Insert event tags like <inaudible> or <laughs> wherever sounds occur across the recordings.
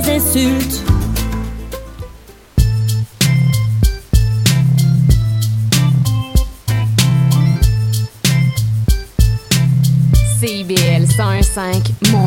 vulgaires insultes. CIBL 101.5 Montréal.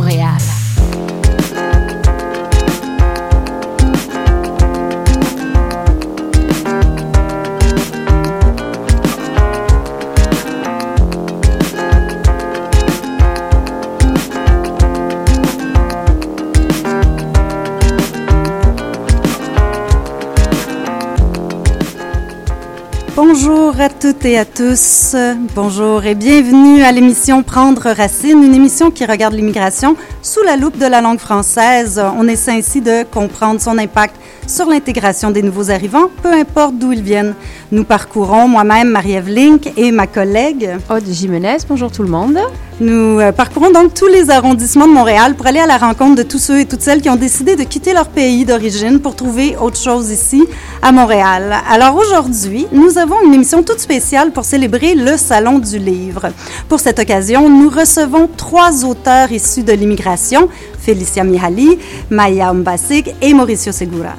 Bonjour à toutes et à tous. Bonjour et bienvenue à l'émission Prendre Racine, une émission qui regarde l'immigration sous la loupe de la langue française. On essaie ainsi de comprendre son impact sur l'intégration des nouveaux arrivants, peu importe d'où ils viennent. Nous parcourons, moi-même, Marie-Ève Link et ma collègue Aude Jimenez. Bonjour tout le monde. Nous euh, parcourons donc tous les arrondissements de Montréal pour aller à la rencontre de tous ceux et toutes celles qui ont décidé de quitter leur pays d'origine pour trouver autre chose ici à Montréal. Alors aujourd'hui, nous avons une émission toute spéciale pour célébrer le Salon du Livre. Pour cette occasion, nous recevons trois auteurs issus de l'immigration, Félicia Mihaly, Maya Mbasik et Mauricio Segura.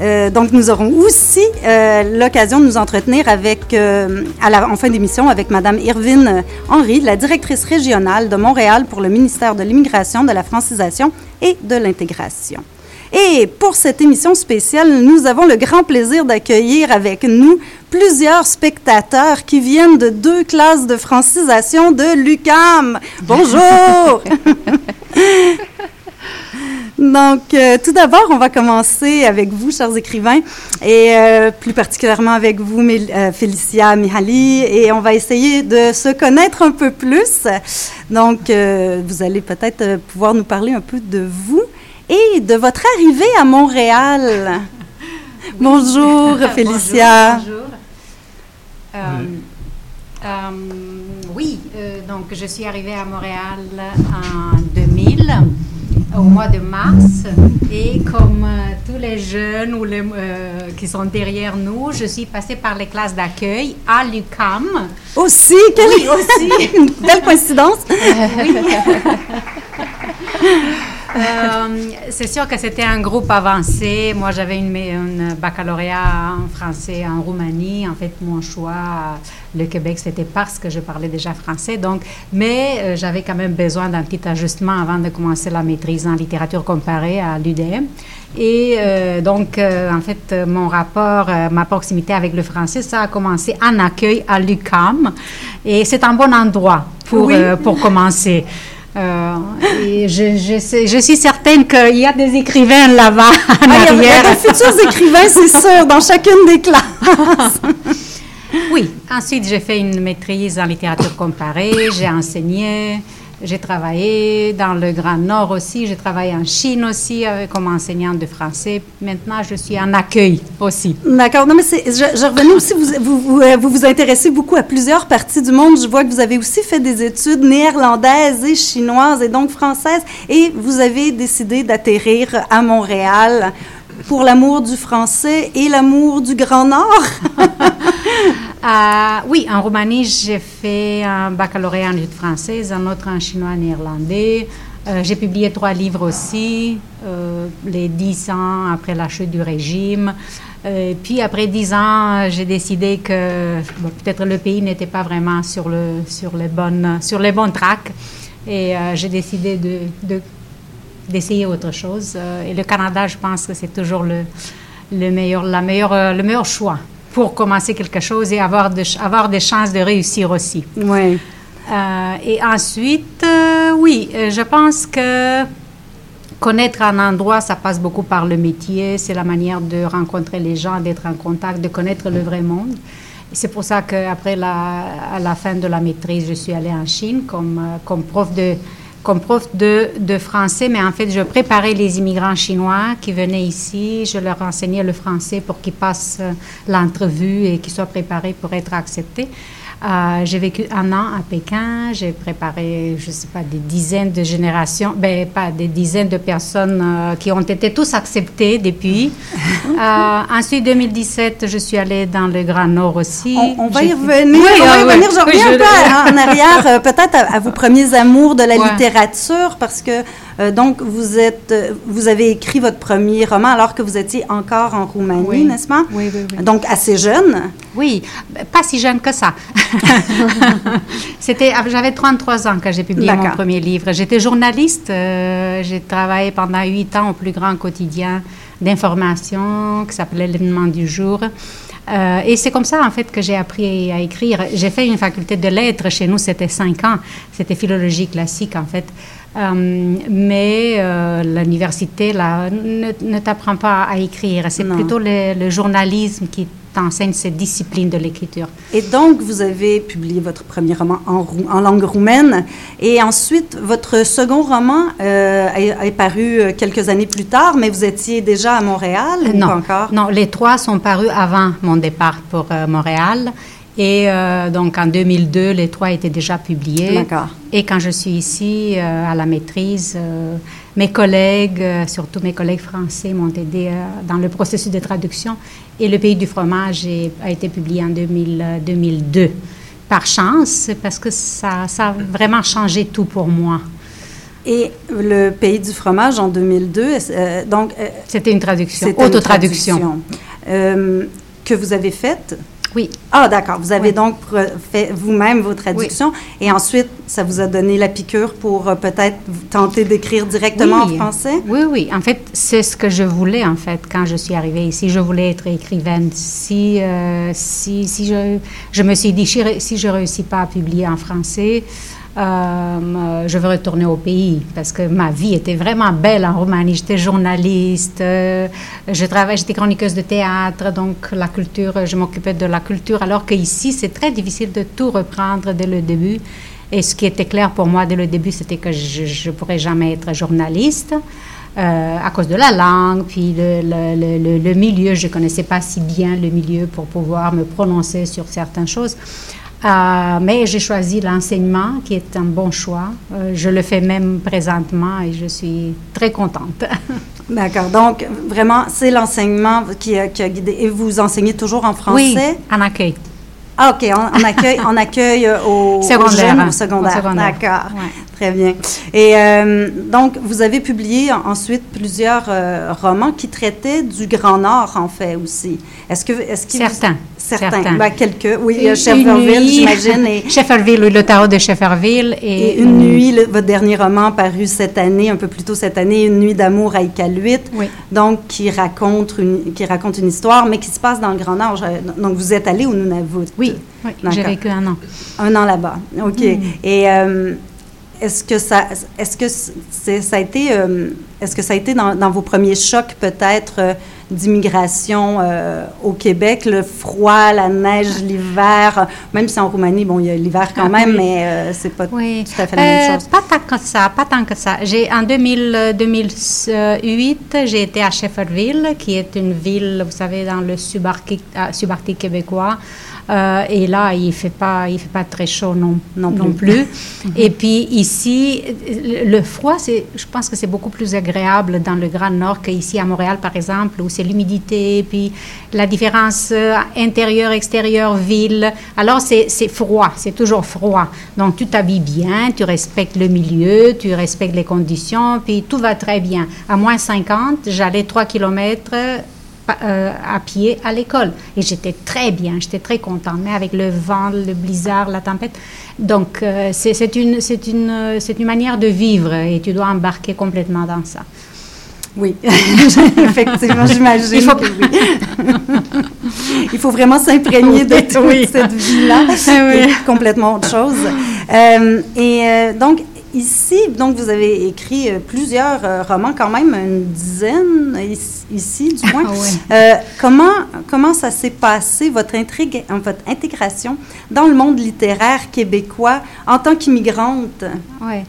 Euh, donc, nous aurons aussi euh, l'occasion de nous entretenir avec, euh, en fin d'émission avec Madame Irvine Henry, la directrice régionale de Montréal pour le ministère de l'Immigration, de la francisation et de l'intégration. Et pour cette émission spéciale, nous avons le grand plaisir d'accueillir avec nous plusieurs spectateurs qui viennent de deux classes de francisation de l'UCAM. Bonjour! <laughs> Donc, euh, tout d'abord, on va commencer avec vous, chers écrivains, et euh, plus particulièrement avec vous, Mél euh, Félicia Mihaly, et on va essayer de se connaître un peu plus. Donc, vous allez peut-être pouvoir nous parler un peu de vous et de votre arrivée à Montréal. <laughs> Oui. Bonjour, <laughs> Félicia. Bonjour. bonjour. oui, donc je suis arrivée à Montréal en 2000 au mois de mars. Et comme euh, tous les jeunes ou les, euh, qui sont derrière nous, je suis passée par les classes d'accueil à l'UCAM. Aussi, quelle oui, aussi. <laughs> belle coïncidence. <laughs> oui. <laughs> Euh, c'est sûr que c'était un groupe avancé. Moi, j'avais une, une, baccalauréat en français en Roumanie. En fait, mon choix, le Québec, c'était parce que je parlais déjà français. Donc, mais euh, j'avais quand même besoin d'un petit ajustement avant de commencer la maîtrise en littérature comparée à l'UDM. Et euh, donc, euh, en fait, mon rapport, euh, ma proximité avec le français, ça a commencé en accueil à l'UCAM. Et c'est un bon endroit pour, oui. pour commencer. Euh, et je, je, je, suis certaine qu'il y a des écrivains là-bas <laughs> en ah, arrière. Il y a des futurs écrivains, c'est <laughs> sûr, dans chacune des classes. oui. Ensuite, j'ai fait une maîtrise en littérature comparée. J'ai enseigné. J'ai travaillé dans le Grand Nord aussi. J'ai travaillé en Chine aussi euh, comme enseignante de français. Maintenant, je suis en accueil aussi. D'accord. Non, mais je, je, revenais aussi, vous vous, vous, vous vous intéressez beaucoup à plusieurs parties du monde. Je vois que vous avez aussi fait des études néerlandaises et chinoises et donc françaises. Et vous avez décidé d'atterrir à Montréal pour l'amour du français et l'amour du Grand Nord. <laughs> Euh, oui, en Roumanie, j'ai fait un baccalauréat en études françaises, un autre en chinois néerlandais. Euh, j'ai publié trois livres aussi, euh, les dix ans après la chute du régime. Et puis après dix ans, j'ai décidé que peut-être le pays n'était pas vraiment sur, le, sur, les, bonnes, sur les bons tracks. Et j'ai décidé de, de, d'essayer autre chose. et le Canada, je pense que c'est toujours le, le, meilleur, la meilleure, le meilleur choix pour commencer quelque chose et avoir, de, avoir des chances de réussir aussi. Oui. Euh, et ensuite, euh, oui, je pense que connaître un endroit, ça passe beaucoup par le métier, c'est la manière de rencontrer les gens, d'être en contact, de connaître le vrai monde. C'est pour ça qu'après la, à la fin de la maîtrise, je suis allée en Chine comme, comme prof de comme prof de, de, français, mais en fait, je préparais les immigrants chinois qui venaient ici. Je leur enseignais le français pour qu'ils passent l'entrevue et qu'ils soient préparés pour être acceptés. Euh, j'ai vécu un an à Pékin. J'ai préparé, je ne sais pas, des dizaines de générations, ben pas des dizaines de personnes euh, qui ont été tous acceptées depuis. <laughs> euh, ensuite, 2017, je suis allée dans le Grand Nord aussi. On, on va y revenir. Oui, on va y revenir. Je reviens oui, je... un peu en <laughs> arrière, euh, peut-être à, à, vos premiers amours de la ouais. littérature, parce que Euh, donc, vous, êtes, euh, vous avez écrit votre premier roman alors que vous étiez encore en Roumanie, Oui. n'est-ce pas? Oui, oui, oui. Donc, assez jeune? Oui, pas si jeune que ça. <laughs> C'était, j'avais 33 ans quand j'ai publié mon premier livre. J'étais journaliste. euh, j'ai travaillé pendant 8 ans au plus grand quotidien d'information qui s'appelait L'événement du jour. Euh, et c'est comme ça, en fait, que j'ai appris à écrire. J'ai fait une faculté de lettres. Chez nous, c'était 5 ans. C'était philologie classique, en fait. Euh, mais euh, l'université, là, ne, ne t'apprend pas à écrire. C'est Non. plutôt le, le journalisme qui t'enseigne cette discipline de l'écriture. Et donc, vous avez publié votre premier roman en, rou- en langue roumaine. Et ensuite, votre second roman euh, est, est paru quelques années plus tard, mais vous étiez déjà à Montréal ou non, pas encore? non, les trois sont parus avant mon départ pour Montréal. Et euh, donc en 2002, les trois étaient déjà publiés. D'accord. Et quand je suis ici euh, à la maîtrise, euh, mes collègues, surtout mes collègues français, m'ont aidé dans le processus de traduction. Et Le Pays du fromage est- a été publié en 2000, euh, 2002. Par chance, parce que ça, ça a vraiment changé tout pour moi. Et le pays du fromage en 2002, est-ce- euh, donc C'était une traduction, autotraduction. traduction, que vous avez faite. Oui. Ah, d'accord. Vous avez Oui. donc fait vous-même vos traductions et ensuite, ça vous a donné la piqûre pour euh, peut-être tenter d'écrire directement Oui. en français? Oui, oui. En fait, c'est ce que je voulais, en fait, quand je suis arrivée ici. Je voulais être écrivaine. Si, euh, si, si je, je me suis dit, si je- si je ne réussis pas à publier en français, euh, je veux retourner au pays parce que ma vie était vraiment belle en Roumanie. J'étais journaliste, euh, j'étais chroniqueuse de théâtre, donc la culture, je m'occupais de la culture, alors qu'ici, c'est très difficile de tout reprendre dès le début. Et ce qui était clair pour moi dès le début, c'était que je ne pourrais jamais être journaliste. euh, à cause de la langue, puis le- le milieu, je ne connaissais pas si bien le milieu pour pouvoir me prononcer sur certaines choses. Euh, mais j'ai choisi l'enseignement, qui est un bon choix. Euh, je le fais même présentement et je suis très contente. <laughs> D'accord. Donc, vraiment, c'est l'enseignement qui a, qui a guidé. Et vous enseignez toujours en oui, français? en accueil. Ah, OK. On, on accueille, on accueille euh, au Secondaire, au secondaire. Secondaire. D'accord. Ouais. Très bien. Et euh, donc, vous avez publié en- ensuite plusieurs euh, romans qui traitaient du Grand Nord, en fait, aussi. Est-ce que... Est-ce qu'ils vous- Certains. Certains. Certains. Ben, quelques. Oui, Une euh, Shefferville, nuit- j'imagine. Et, <laughs> Shefferville, oui, le tarot de Shefferville. Et, et Une nuit, le- votre dernier roman paru cette année, un peu plus tôt cette année, Une nuit d'amour à Iqaluit. Oui. Donc, qui raconte, une, qui raconte une histoire, mais qui se passe dans le Grand Nord. Donc, vous êtes allé au Nunavut. Oui, oui j'ai vécu un an. Un an là-bas. OK. Hmm. Et euh, est-ce que ça, est-ce que ça a été, euh, est-ce que ça a été dans, dans vos premiers chocs peut-être euh, d'immigration euh, au Québec, le froid, la neige, l'hiver, même si en Roumanie, bon, il y a l'hiver quand Ah, même, oui. mais euh, c'est pas Oui. tout à fait la même Euh, chose. Pas tant que ça, pas tant que ça. J'ai, en 2000, euh, 2008, j'ai été à Shefferville, qui est une ville, vous savez, dans le subarctique, euh, subarctique québécois. Euh, et là, il ne fait, pas, il fait pas très chaud non, Non non plus. plus. <laughs> et puis ici, le froid, je pense que c'est beaucoup plus agréable dans le Grand Nord qu'ici à Montréal, par exemple, où c'est l'humidité, puis la différence euh, intérieur-extérieur, ville. Alors, c'est, froid, c'est toujours froid. Donc, tu t'habilles bien, tu respectes le milieu, tu respectes les conditions, puis tout va très bien. À moins 50, j'allais 3 kilomètres pa- euh, à pied à l'école. Et j'étais très bien, j'étais très contente, mais avec le vent, le blizzard, la tempête. Donc, euh, c'est une, c'est une, euh, c'est une manière de vivre et tu dois embarquer complètement dans ça. Oui, <laughs> effectivement, j'imagine. Il faut- que oui. <laughs> Il faut vraiment s'imprégner de toute oui. cette vie-là. Oui. C'est complètement autre chose. Euh, et euh, donc, ici, donc, vous avez écrit euh, plusieurs euh, romans, quand même une dizaine ici, du moins. Ah. Euh, comment, comment ça s'est passé, votre, intrigue, votre intégration dans le monde littéraire québécois en tant qu'immigrante? Ouais.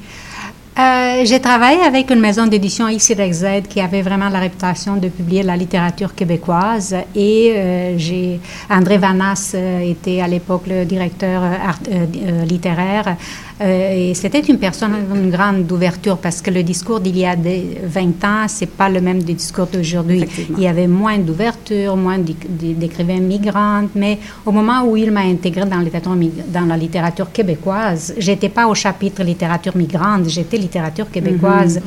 Euh, j'ai travaillé avec une maison d'édition XYZ qui avait vraiment la réputation de publier la littérature québécoise et euh, j'ai André Vanas euh, était à l'époque le directeur art- euh, littéraire et c'était une personne d'une grande ouverture parce que le discours d'il y a des 20 ans c'est pas le même des discours d'aujourd'hui. Il y avait moins d'ouverture, moins d'éc- d'é- d'écrivains migrantes, mais au moment où il m'a intégré dans, la littérature mig- dans la littérature québécoise, j'étais pas au chapitre littérature migrante, j'étais littérature québécoise.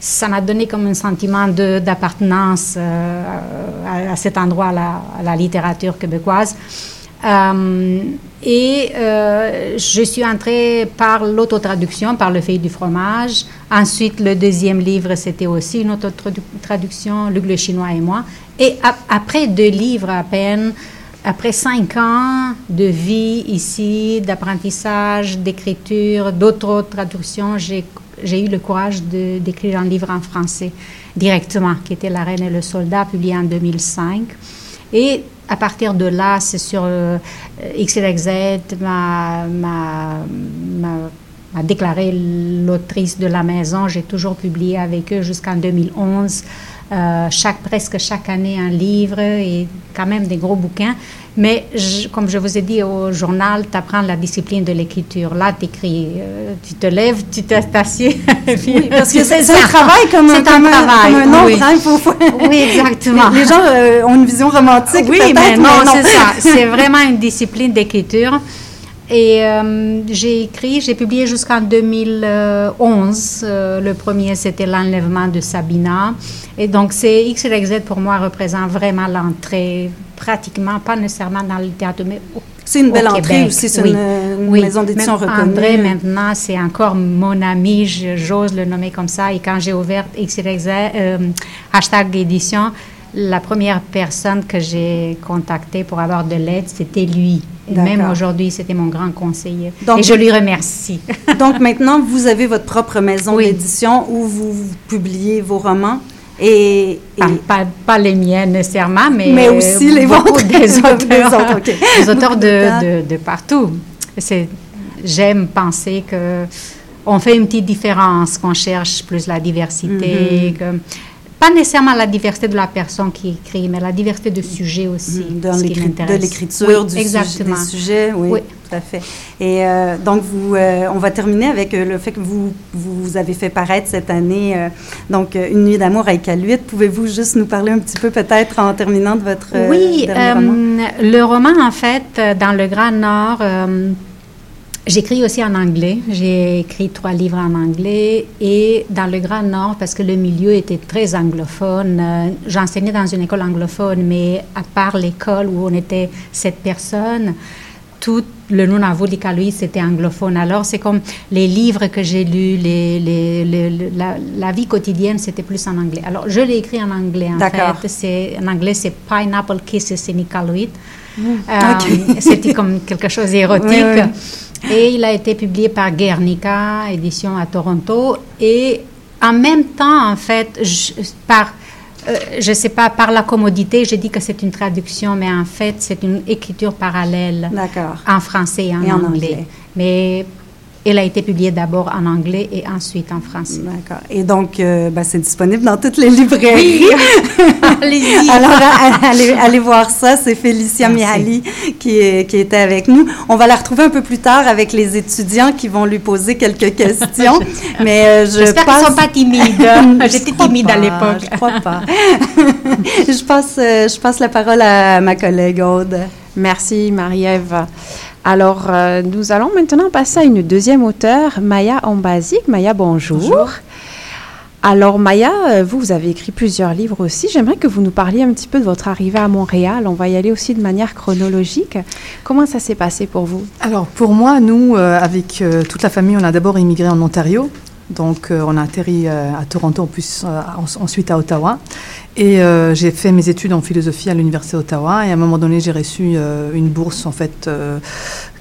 ça m'a donné comme un sentiment d'appartenance euh, à, cet endroit, à la, littérature québécoise. Euh, et euh, je suis entrée par l'autotraduction, par Le Feuille du fromage. Ensuite, le deuxième livre, c'était aussi une autotraduction, Luc le Chinois et moi. Et après deux livres à peine, après cinq ans de vie ici, d'apprentissage, d'écriture, d'autres traductions, j'ai eu le courage d'écrire un livre en français directement, qui était La Reine et le Soldat, publié en 2005. Et à partir de là, c'est sur euh, XYZ m'a, déclaré l'autrice de la maison. J'ai toujours publié avec eux jusqu'en 2011. Euh, chaque, presque chaque année un livre et quand même des gros bouquins. Mais comme je vous ai dit au journal, tu apprends la discipline de l'écriture. Là, tu écris, euh, tu te lèves, tu t'assieds. oui, <laughs> parce que c'est un travail comme un, comme un, travail, comme un autre. Hein, oui. <laughs> exactement. Les, gens euh, ont une vision romantique. Oui, mais non, non. c'est ça. <laughs> C'est vraiment une discipline d'écriture. Et euh, j'ai écrit, j'ai publié jusqu'en 2011. Euh, le premier, c'était l'enlèvement de Sabina. Et donc, c'est XYZ pour moi représente vraiment l'entrée, pratiquement, pas nécessairement dans le théâtre, mais c'est une belle entrée aussi, c'est une, maison d'édition reconnue. André, maintenant, c'est encore mon ami, j'ose le nommer comme ça. Et quand j'ai ouvert XYZ, euh, hashtag édition, la première personne que j'ai contactée pour avoir de l'aide, c'était lui. Même aujourd'hui, c'était mon grand conseiller. et je lui remercie. <laughs> donc maintenant, vous avez votre propre maison d'édition où vous, publiez vos romans. Et, Pas, les miennes nécessairement, mais, mais aussi les vôtres. Des <laughs> auteurs, des auteurs de, de, partout. J'aime penser que on fait une petite différence, qu'on cherche plus la diversité, mm-hmm pas nécessairement la diversité de la personne qui écrit, mais la diversité de sujets aussi. Mm, de l'écriture, du exactement. des sujets, oui, tout à fait. Et euh, donc, vous, euh, on va terminer avec euh, le fait que vous, vous avez fait paraître cette année, donc, Une nuit d'amour avec Iqaluit. Pouvez-vous juste nous parler un petit peu, peut-être, en terminant de votre oui, roman? le roman, en fait, dans le Grand Nord, J'écris aussi en anglais. J'ai écrit trois livres en anglais et dans le Grand Nord, parce que le milieu était très anglophone. Euh, j'enseignais dans une école anglophone, mais à part l'école où on était sept personnes, tout le Nunavut d'Iqaluit, c'était anglophone. Alors, c'est comme les livres que j'ai lus, les, les, la, vie quotidienne, c'était plus en anglais. Alors, je l'ai écrit en anglais, en fait. C'est, en anglais, c'est Pineapple Kisses in Iqaluit. Mmh. Euh, c'était comme quelque chose <laughs> d'érotique. Et il a été publié par Guernica, édition à Toronto. Et en même temps, en fait, je, par, euh, je sais pas, par la commodité, j'ai dit que c'est une traduction, mais en fait, c'est une écriture parallèle en français et en, anglais. Mais elle a été publiée d'abord en anglais et ensuite en français. D'accord. Et donc, euh, ben, c'est disponible dans toutes les librairies. <laughs> Allez-y. Alors, allez, voir ça. C'est Félicia Miali qui, qui était avec nous. On va la retrouver un peu plus tard avec les étudiants qui vont lui poser quelques questions. <laughs> Mais euh, je J'espère qu'ils ne sont pas timides. <laughs> J'étais timide à l'époque. Je crois pas. je, passe, euh, je passe la parole à ma collègue Aude. Merci, Marie-Ève. Alors, euh, nous allons maintenant passer à une deuxième auteure, Maya Ambazik. Maya, bonjour. Alors, Maya, euh, vous, vous avez écrit plusieurs livres aussi. J'aimerais que vous nous parliez un petit peu de votre arrivée à Montréal. On va y aller aussi de manière chronologique. Comment ça s'est passé pour vous? Alors, pour moi, nous, euh, avec toute la famille, on a d'abord immigré en Ontario. Donc, on a atterri à Toronto, plus, ensuite à Ottawa. Et j'ai fait mes études en philosophie à l'Université d'Ottawa. Et à un moment donné, j'ai reçu une bourse, en fait,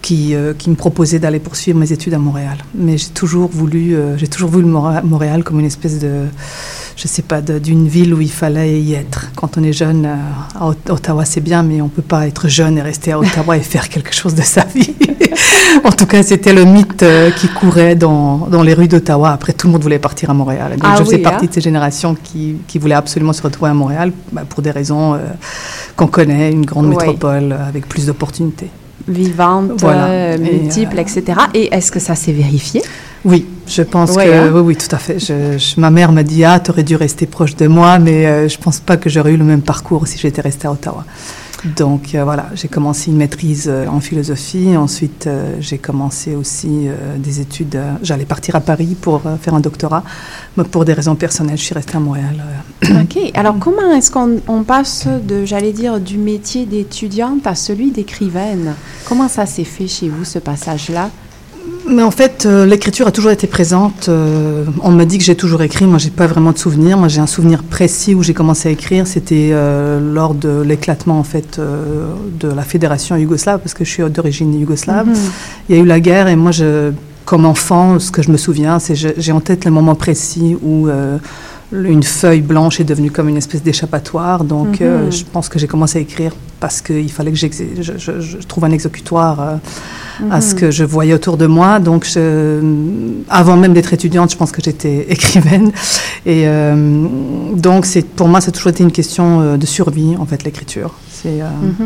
qui, qui me proposait d'aller poursuivre mes études à Montréal. Mais j'ai toujours voulu, j'ai toujours vu Montréal comme une espèce de je sais pas, d'une ville où il fallait y être. Quand on est jeune, euh, à Ottawa c'est bien, mais on peut pas être jeune et rester à Ottawa et faire quelque chose de sa vie. <laughs> en tout cas, c'était le mythe euh, qui courait dans, dans les rues d'Ottawa. Après, tout le monde voulait partir à Montréal. Donc, ah je faisais partie hein. de ces générations qui, qui voulaient absolument se retrouver à Montréal bah, pour des raisons euh, qu'on connaît, une grande métropole avec plus d'opportunités. Vivante, multiple, etc. Et est-ce que ça s'est vérifié? Oui, je pense que hein. oui, oui, tout à fait. ma mère m'a dit ah, tu aurais dû rester proche de moi, mais je euh, je pense pas que j'aurais eu le même parcours si j'étais restée à Ottawa. Donc euh, voilà, j'ai commencé une maîtrise euh, en philosophie. Ensuite, euh, j'ai commencé aussi des études. J'allais partir à Paris pour faire un doctorat. Mais pour des raisons personnelles, je suis restée à Montréal. OK. Alors, comment est-ce qu'on on passe de, j'allais dire, du métier d'étudiante à celui d'écrivaine? Comment ça s'est fait chez vous, ce passage-là? Mais en fait, euh, l'écriture a toujours été présente. Euh, on m'a dit que j'ai toujours écrit. Moi, j'ai pas vraiment de souvenir. Moi, j'ai un souvenir précis où j'ai commencé à écrire. C'était euh, lors de l'éclatement en fait de la fédération yougoslave, parce que je suis d'origine yougoslave. Mhm. Il y a eu la guerre et moi, je, comme enfant, ce que je me souviens, c'est j'ai en tête le moment précis où une feuille blanche est devenue comme une espèce d'échappatoire. Donc, euh, Mhm. je pense que j'ai commencé à écrire parce qu'il fallait que je, je- je trouve un exécutoire euh, à ce Mhm. que je voyais autour de moi. Donc, je- avant même d'être étudiante, je pense que j'étais <laughs> écrivaine. Et euh, donc, c'est pour moi, ça a toujours été une question de survie, en fait, l'écriture. C'est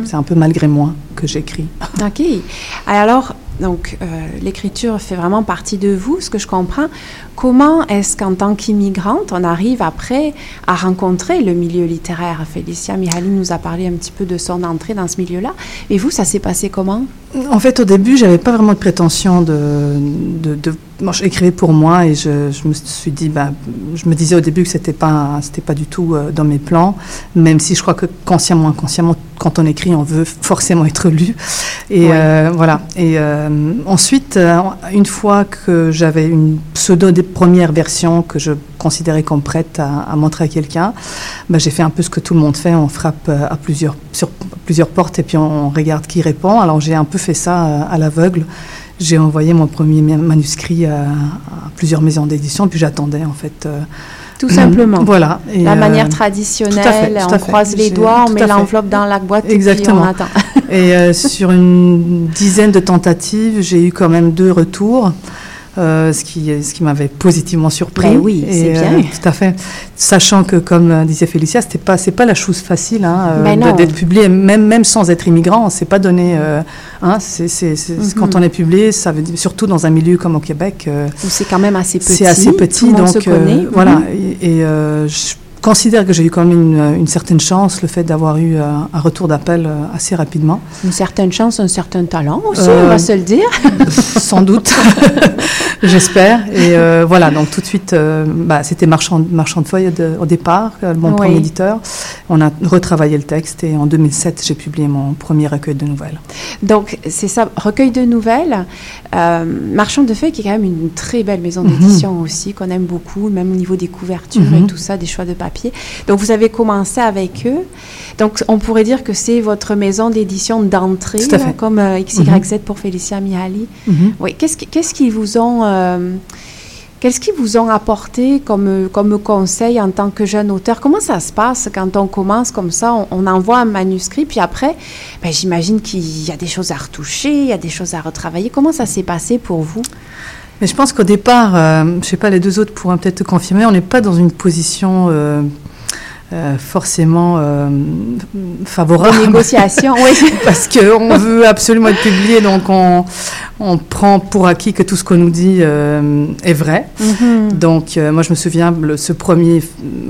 c'est un peu malgré moi que j'écris. OK. Alors, donc, euh, l'écriture fait vraiment partie de vous, ce que je comprends. Comment est-ce qu'en tant qu'immigrante, on arrive après à rencontrer le milieu littéraire? Félicia Mihaly nous a parlé un petit peu de son entrée dans ce milieu-là. Et vous, ça s'est passé comment? En fait, au début, j'avais pas vraiment de prétention de. Moi, j'écrivais pour moi et je, je me suis dit, bah, je me disais au début que c'était pas, c'était pas du tout euh, dans mes plans, même si je crois que consciemment, inconsciemment, quand on écrit, on veut forcément être lu. Et euh, voilà. Et euh, ensuite, euh, une fois que j'avais une pseudo des premières versions que je considérais comme prête à, à montrer à quelqu'un, bah, j'ai fait un peu ce que tout le monde fait. On frappe euh, à plusieurs, sur plusieurs portes et puis on, on regarde qui répond. Alors j'ai un peu fait ça à l'aveugle. J'ai envoyé mon premier ma- manuscrit à, à plusieurs maisons d'édition, puis j'attendais en fait. euh, Tout simplement. Voilà. Et, La euh, manière traditionnelle, tout à fait, on croise les doigts, on met l'enveloppe dans la boîte Exactement. et on attend. Et euh, sur une dizaine de tentatives, j'ai eu quand même deux retours. Euh, ce qui, ce qui m'avait positivement surpris. Ben oui, c'est euh, bien. tout à fait. Sachant que, comme euh, disait Félicia, c'était pas, c'est pas la chose facile hein, Ben d'être publié, même, même sans être immigrant. C'est pas donné. hein, Mhm. Quand on est publié, ça veut dire, surtout dans un milieu comme au Québec, Où c'est quand même assez petit. c'est assez petit. Tout monde donc se connaît. voilà. Mhm. Et, et, je considère que j'ai eu quand même une, une certaine chance, le fait d'avoir eu euh, un retour d'appel euh, assez rapidement. Une certaine chance, un certain talent aussi, Euh, on va se le dire. Sans doute, <laughs> j'espère. Et euh, voilà, donc tout de suite, euh, bah, c'était marchand, marchand de feuilles de- au départ, euh, mon Oui. premier éditeur. On a retravaillé le texte et en 2007, j'ai publié mon premier recueil de nouvelles. Donc, c'est ça, recueil de nouvelles. Euh, Marchand de feuilles, qui est quand même une très belle maison Mhm. d'édition aussi, qu'on aime beaucoup, même au niveau des couvertures Mhm. et tout ça, des choix de papier. Donc, vous avez commencé avec eux. Donc, on pourrait dire que c'est votre maison d'édition d'entrée, comme XYZ pour Félicia Mihaly. Oui, qu'est-ce qui- qu'est-ce qu'ils vous ont... euh, Qu'est-ce qu'ils vous ont apporté comme, comme conseil en tant que jeune auteur? Comment ça se passe quand on commence comme ça? On, envoie un manuscrit, puis après, ben, j'imagine qu'il y a des choses à retoucher, il y a des choses à retravailler. Comment ça s'est passé pour vous? Je pense qu'au départ, euh, je sais pas, les deux autres pourront peut-être confirmer, on n'est pas dans une position euh, euh, forcément euh, favorable. Négociation, oui. <laughs> parce qu'on veut absolument être publié, donc on, on prend pour acquis que tout ce qu'on nous dit euh, est vrai. Mhm. Donc, euh, moi, je me souviens, le- ce premier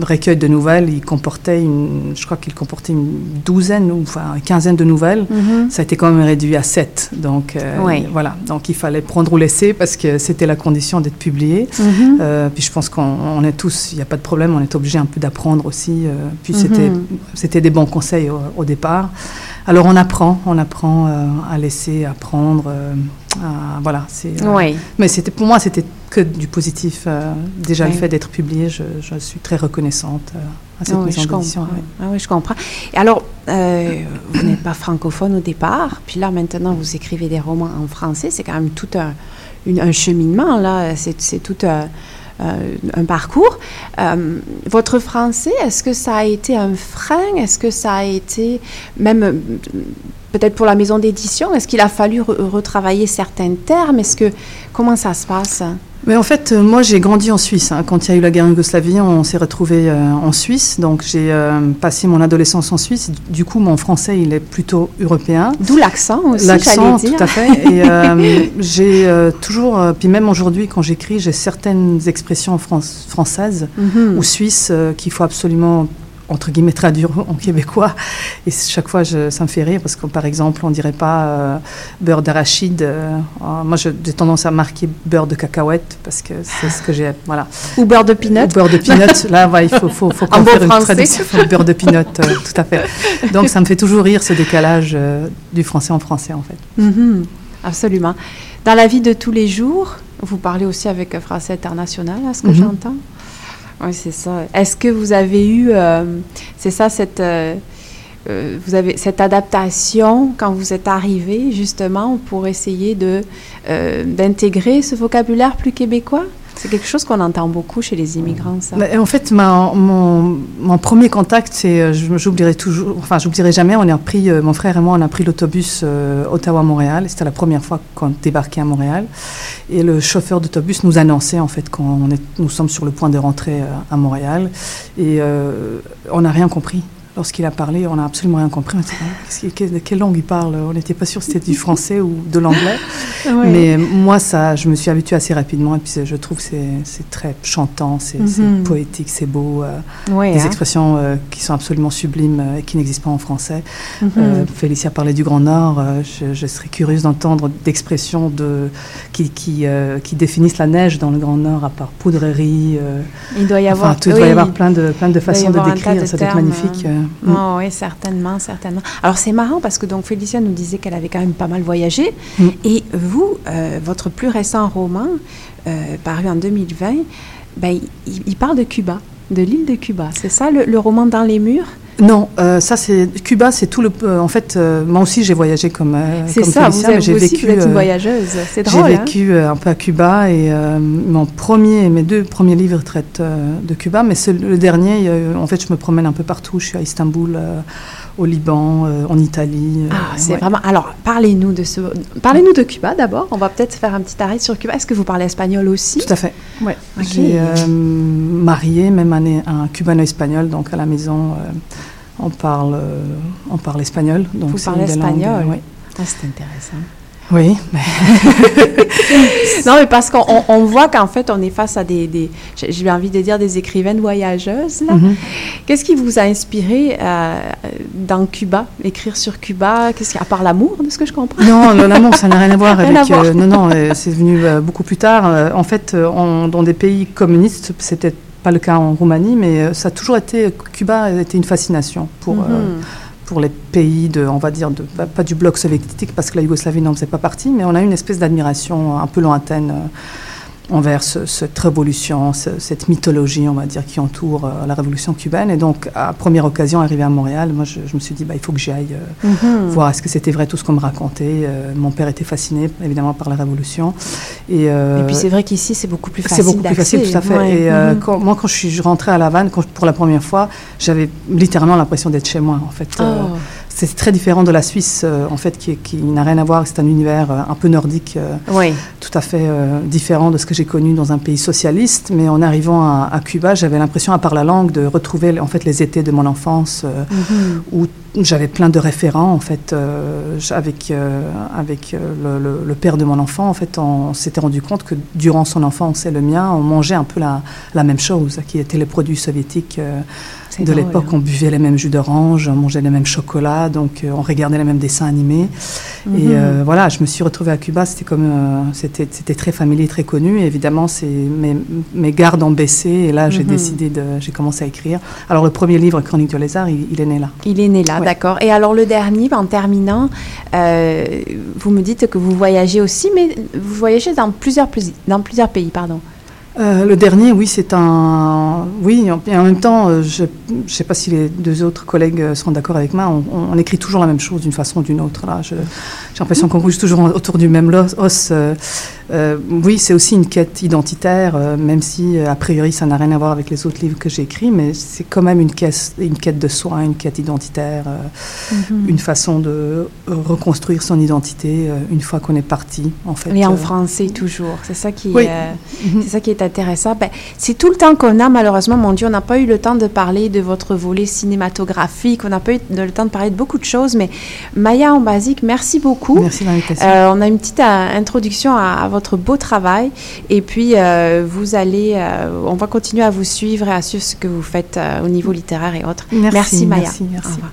recueil de nouvelles, il comportait, une, je crois qu'il comportait une douzaine ou enfin une quinzaine de nouvelles. Mhm. Ça a été quand même réduit à sept. Donc, Oui. voilà. Donc, il fallait prendre ou laisser parce que c'était la condition d'être publié. Mhm. Puis je pense qu'on on est tous, il n'y a pas de problème, on est obligé un peu d'apprendre aussi. Euh, puis Mhm. c'était, c'était des bons conseils au, au départ. Alors on apprend, on apprend euh, à laisser, à prendre. euh, à- voilà, c'est. Oui. Mais c'était pour moi, c'était que du positif. déjà Oui. le fait d'être publié, je, je suis très reconnaissante à cette Ah oui, je d'édition. comprends. Ah oui, je comprends. Et alors, vous n'êtes pas francophone au départ, puis là, maintenant, vous écrivez des romans en français. C'est quand même tout un, une- un cheminement, là. C'est tout un, un parcours. Euh, votre français, est-ce que ça a été un frein? Est-ce que ça a été, même euh, peut-être pour la maison d'édition, est-ce qu'il a fallu re- retravailler certains termes? Est-ce que, comment ça se passe? Mais en fait, euh, moi, j'ai grandi en Suisse. hein. Quand il y a eu la guerre en Yougoslavie, on s'est retrouvé en Suisse. Donc, j'ai euh, passé mon adolescence en Suisse. Du coup, mon français, il est plutôt européen. D'où l'accent aussi, L'accent, tout à fait. <laughs> Et euh, j'ai euh, toujours, euh, puis même aujourd'hui, quand j'écris, j'ai certaines expressions fran- françaises Mhm. ou suisses euh, qu'il faut absolument entre guillemets traduire en québécois. Et chaque fois, je, ça me fait rire parce que, par exemple, on dirait pas euh, beurre d'arachide. euh, euh, moi, j'ai tendance à marquer beurre de cacahuète parce que c'est ce que j'ai. Voilà. <laughs> Ou beurre de peanut. Ou beurre de peanut. Là, ouais, il faut, faut, faut <laughs> qu'on bon une traduction. Beurre de peanut, euh, tout à fait. Donc, ça me fait toujours rire ce décalage euh, du français en français, en fait. Mhm, Absolument. Dans la vie de tous les jours, vous parlez aussi avec un français international, à ce que Mhm. j'entends? Oui, c'est ça. Est-ce que vous avez eu, euh, c'est ça, cette, euh, euh, cette adaptation quand vous êtes arrivé justement pour essayer de d'intégrer ce vocabulaire plus québécois? C'est quelque chose qu'on entend beaucoup chez les immigrants, ça. En fait, mon, premier contact, c'est, euh, j'oublierai toujours, enfin, j'oublierai jamais, on a pris, euh, mon frère et moi, on a pris l'autobus euh, Ottawa-Montréal. C'était la première fois qu'on débarquait à Montréal. Et le chauffeur d'autobus nous annonçait, en fait, qu'on est, nous sommes sur le point de rentrer à Montréal. Et on n'a rien compris. Lorsqu'il a parlé, on n'a absolument rien compris. Ah, qu'il- quelle, langue il parle? On n'était pas sûr si c'était du français ou de l'anglais. <laughs> Mais moi, ça, je me suis habituée assez rapidement. Et puis, je trouve que c'est, très chantant, c'est, Mhm. poétique, c'est beau. euh, des hein. expressions euh, qui sont absolument sublimes euh, et qui n'existent pas en français. Mhm. Euh, Félicia parlait du Grand Nord. je, je serais curieuse d'entendre d'expressions de, qui, qui, qui définissent la neige dans le Grand Nord, à part poudrerie. Il doit y avoir, tout, oui. doit y avoir plein de, plein de façons de décrire. de Ça doit être magnifique. euh, mm. Oh, oui, certainement, certainement. Alors, c'est marrant parce que donc Félicia nous disait qu'elle avait quand même pas mal voyagé. Mm. Et vous, euh, votre plus récent roman, euh, paru en 2020, ben, il, il parle de Cuba, de l'île de Cuba. C'est ça, le, le roman Dans les murs? Non, euh, ça c'est Cuba, c'est tout le. euh, en fait, euh, moi aussi j'ai voyagé comme. euh, C'est comme ça, vous, avez, j'ai aussi, vécu. vous êtes une euh, voyageuse. C'est J'ai drôle, hein? vécu euh, un peu à Cuba et euh, mon premier, mes deux premiers livres traitent euh, de Cuba, mais ce- le dernier, en fait, je me promène un peu partout. Je suis à Istanbul, euh, au Liban, euh, en Italie. euh, Ah, c'est ouais. vraiment. Alors, parlez-nous de ce. Parlez-nous de Cuba d'abord. On va peut-être faire un petit arrêt sur Cuba. Est-ce que vous parlez espagnol aussi Tout à fait. Ouais. Ok. J'ai euh, marié même un, un cubano-espagnol, donc à la maison, on parle, on parle espagnol. Donc Vous parlez espagnol? oui. Ah, c'est intéressant. Oui, mais <laughs> Non, mais parce qu'on on- on voit qu'en fait, on est face à des, des j'ai envie de dire des écrivaines voyageuses. Mhm. Qu'est-ce qui vous a inspiré euh, dans Cuba, écrire sur Cuba? Qu'est-ce qui, à part l'amour, de ce que je comprends? Non, le- l'amour, ça n'a rien à voir <laughs> avec. à voir. euh, non, non, euh, c'est venu beaucoup plus tard. En fait, on- dans des pays communistes, c'était pas le cas en Roumanie, mais ça a toujours été. Cuba a été une fascination pour. Mhm. Pour les pays de, on va dire, de, pas du bloc soviétique parce que la Yougoslavie n'en faisait pas partie, mais on a une espèce d'admiration un peu lointaine euh, envers ce- cette révolution, ce- cette mythologie, on va dire, qui entoure euh, la révolution cubaine. Et donc, à première occasion, arrivé à Montréal, moi, je, je me suis dit, bah, il faut que j'y aille euh, Mhm. voir est-ce que c'était vrai tout ce qu'on me racontait. Euh, mon père était fasciné, évidemment, par la révolution. Et, euh, Et puis c'est vrai qu'ici, c'est beaucoup plus facile. c'est beaucoup plus facile, tout à fait. Ouais. Et Mhm. quand- moi, quand je suis rentrée à La Havane, quand- pour la première fois, j'avais littéralement l'impression d'être chez moi, en fait. Oh. C'est très différent de la Suisse, euh, en fait, qui, qui n'a rien à voir. C'est un univers euh, un peu nordique, euh, Oui. tout à fait différent de ce que j'ai connu dans un pays socialiste. Mais en arrivant à, à Cuba, j'avais l'impression, à part la langue, de retrouver en fait les étés de mon enfance, Mhm. où j'avais plein de référents en fait avec avec le, le- le père de mon enfant en fait on s'était rendu compte que durant son enfance et le mien on mangeait un peu la, la même chose qui étaient les produits soviétiques de l'époque hein. on buvait les mêmes jus d'orange on mangeait les mêmes chocolats donc euh, on regardait les mêmes dessins animés Mhm. et euh, voilà je me suis retrouvée à Cuba c'était comme euh, c'était c'était très familier très connu et évidemment c'est mes, mes gardes ont baissé et là j'ai Mhm. décidé de j'ai commencé à écrire alors le premier livre Chronique du lézard il, il est né là Il est né là, Ouais. d'accord. Et alors le dernier, en terminant, vous me dites que vous voyagez aussi, mais vous voyagez dans plusieurs, plus- dans plusieurs pays, pardon. Euh, le dernier, oui, c'est un. Oui, et en même temps, euh, je ne sais pas si les deux autres collègues euh, seront d'accord avec moi, on, on écrit toujours la même chose d'une façon ou d'une autre. Là, j'ai l'impression qu'on bouge toujours autour du même os. euh, euh, oui, c'est aussi une quête identitaire, même si a priori ça n'a rien à voir avec les autres livres que j'ai écrits, mais c'est quand même une quête, une quête de soi, une quête identitaire, euh, une façon de reconstruire son identité une fois qu'on est parti, en fait. Et en français toujours. C'est ça qui, Oui. Mhm. c'est ça qui est intéressant. Ben, c'est tout le temps qu'on a, malheureusement, mon Dieu. On n'a pas eu le temps de parler de votre volet cinématographique. On n'a pas eu le temps de parler de beaucoup de choses. Mais Maya en basique, merci beaucoup. Merci l'invitation. Euh, on a une petite euh, introduction à, à votre beau travail. Et puis, euh, vous allez, euh, on va continuer à vous suivre et à suivre ce que vous faites au niveau littéraire et autres. Merci, Maya. merci, merci. Au revoir.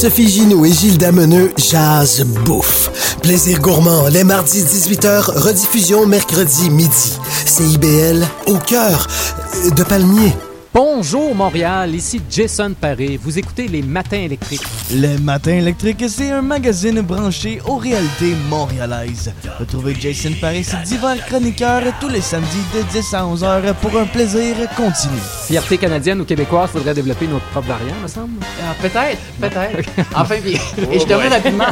Sophie Ginoux et Gilles Dameneux jazz bouffe. Plaisir gourmand, les mardis 18h, rediffusion mercredi midi. CIBL au cœur de Palmier. Bonjour Montréal, ici Jason Paré. Vous écoutez les Matins électriques. Les Matins électriques, c'est un magazine branché aux réalités montréalaises. Retrouvez Jason Paris et divers chroniqueurs tous les samedis de 10 à 11 heures pour un plaisir continu. Fierté canadienne ou québécoise, faudrait développer notre propre variant, me semble. Ah, peut-être, peut-être. <laughs> enfin, puis, et je termine rapidement.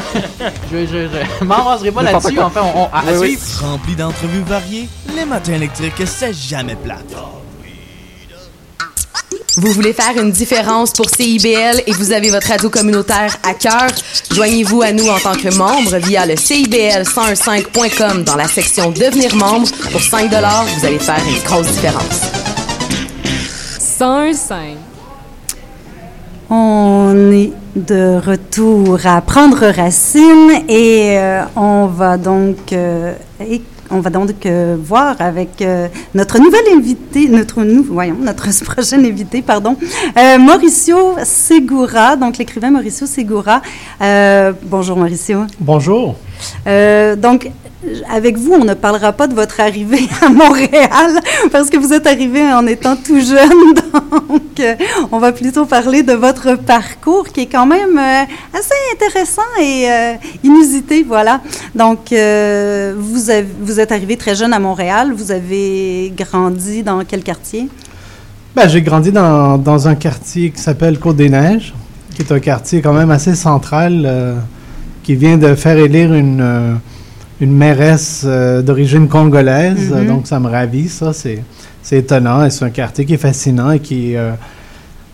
je je, je m'avancerai pas là-dessus. Enfin, on, on- à, à Oui, oui. suivre. Rempli d'entrevues variées, les Matins électriques, c'est jamais plate. Vous voulez faire une différence pour CIBL et vous avez votre radio communautaire à cœur? Joignez-vous à nous en tant que membre via le CIBL1015.com dans la section Devenir membre. Pour 5 vous allez faire une grosse différence. 101.5. On est de retour à prendre racine et euh, on va donc euh, et on va donc euh, voir avec euh, notre nouvelle invité, notre nou- voyons, notre <laughs> prochaine invité, pardon, euh, Mauricio Segura, donc l'écrivain Mauricio Segura. Bonjour Mauricio. Bonjour. Donc, avec vous, on ne parlera pas de votre arrivée à Montréal <laughs> parce que vous êtes arrivé en étant tout jeune. <laughs> Donc, euh, on va plutôt parler de votre parcours qui est quand même euh, assez intéressant et euh, inusité. Voilà. Donc, vous, êtes arrivé très jeune à Montréal. Vous avez grandi dans quel quartier? Ben, j'ai grandi dans, un quartier qui s'appelle Côte-des-Neiges, qui est un quartier quand même assez central, qui vient de faire élire une, une mairesse euh, d'origine congolaise. Mhm. Donc, ça me ravit, ça. C'est, étonnant. Et c'est un quartier qui est fascinant et qui... euh,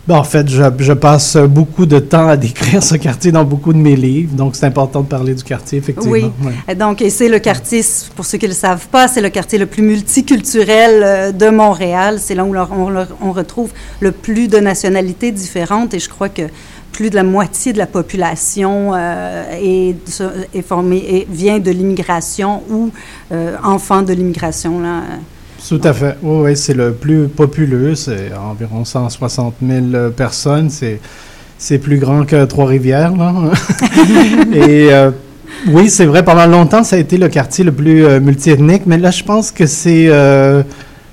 ben, en fait, je, je passe beaucoup de temps à décrire ce quartier dans beaucoup de mes livres. Donc, c'est important de parler du quartier, effectivement. Oui. Ouais. Donc, et c'est le quartier, pour ceux qui ne le savent pas, c'est le quartier le plus multiculturel euh, de Montréal. C'est là où on, on retrouve le plus de nationalités différentes et je crois que plus de la moitié de la population euh, est, est formée et vient de l'immigration ou euh, enfant de l'immigration. là. Tout à fait. Oui, oui, c'est le plus populeux. C'est environ 160 000 personnes. C'est, c'est plus grand que Trois-Rivières, là. <laughs> Et euh, oui, c'est vrai, pendant longtemps, ça a été le quartier le plus euh, multiethnique, mais là, je pense que c'est euh,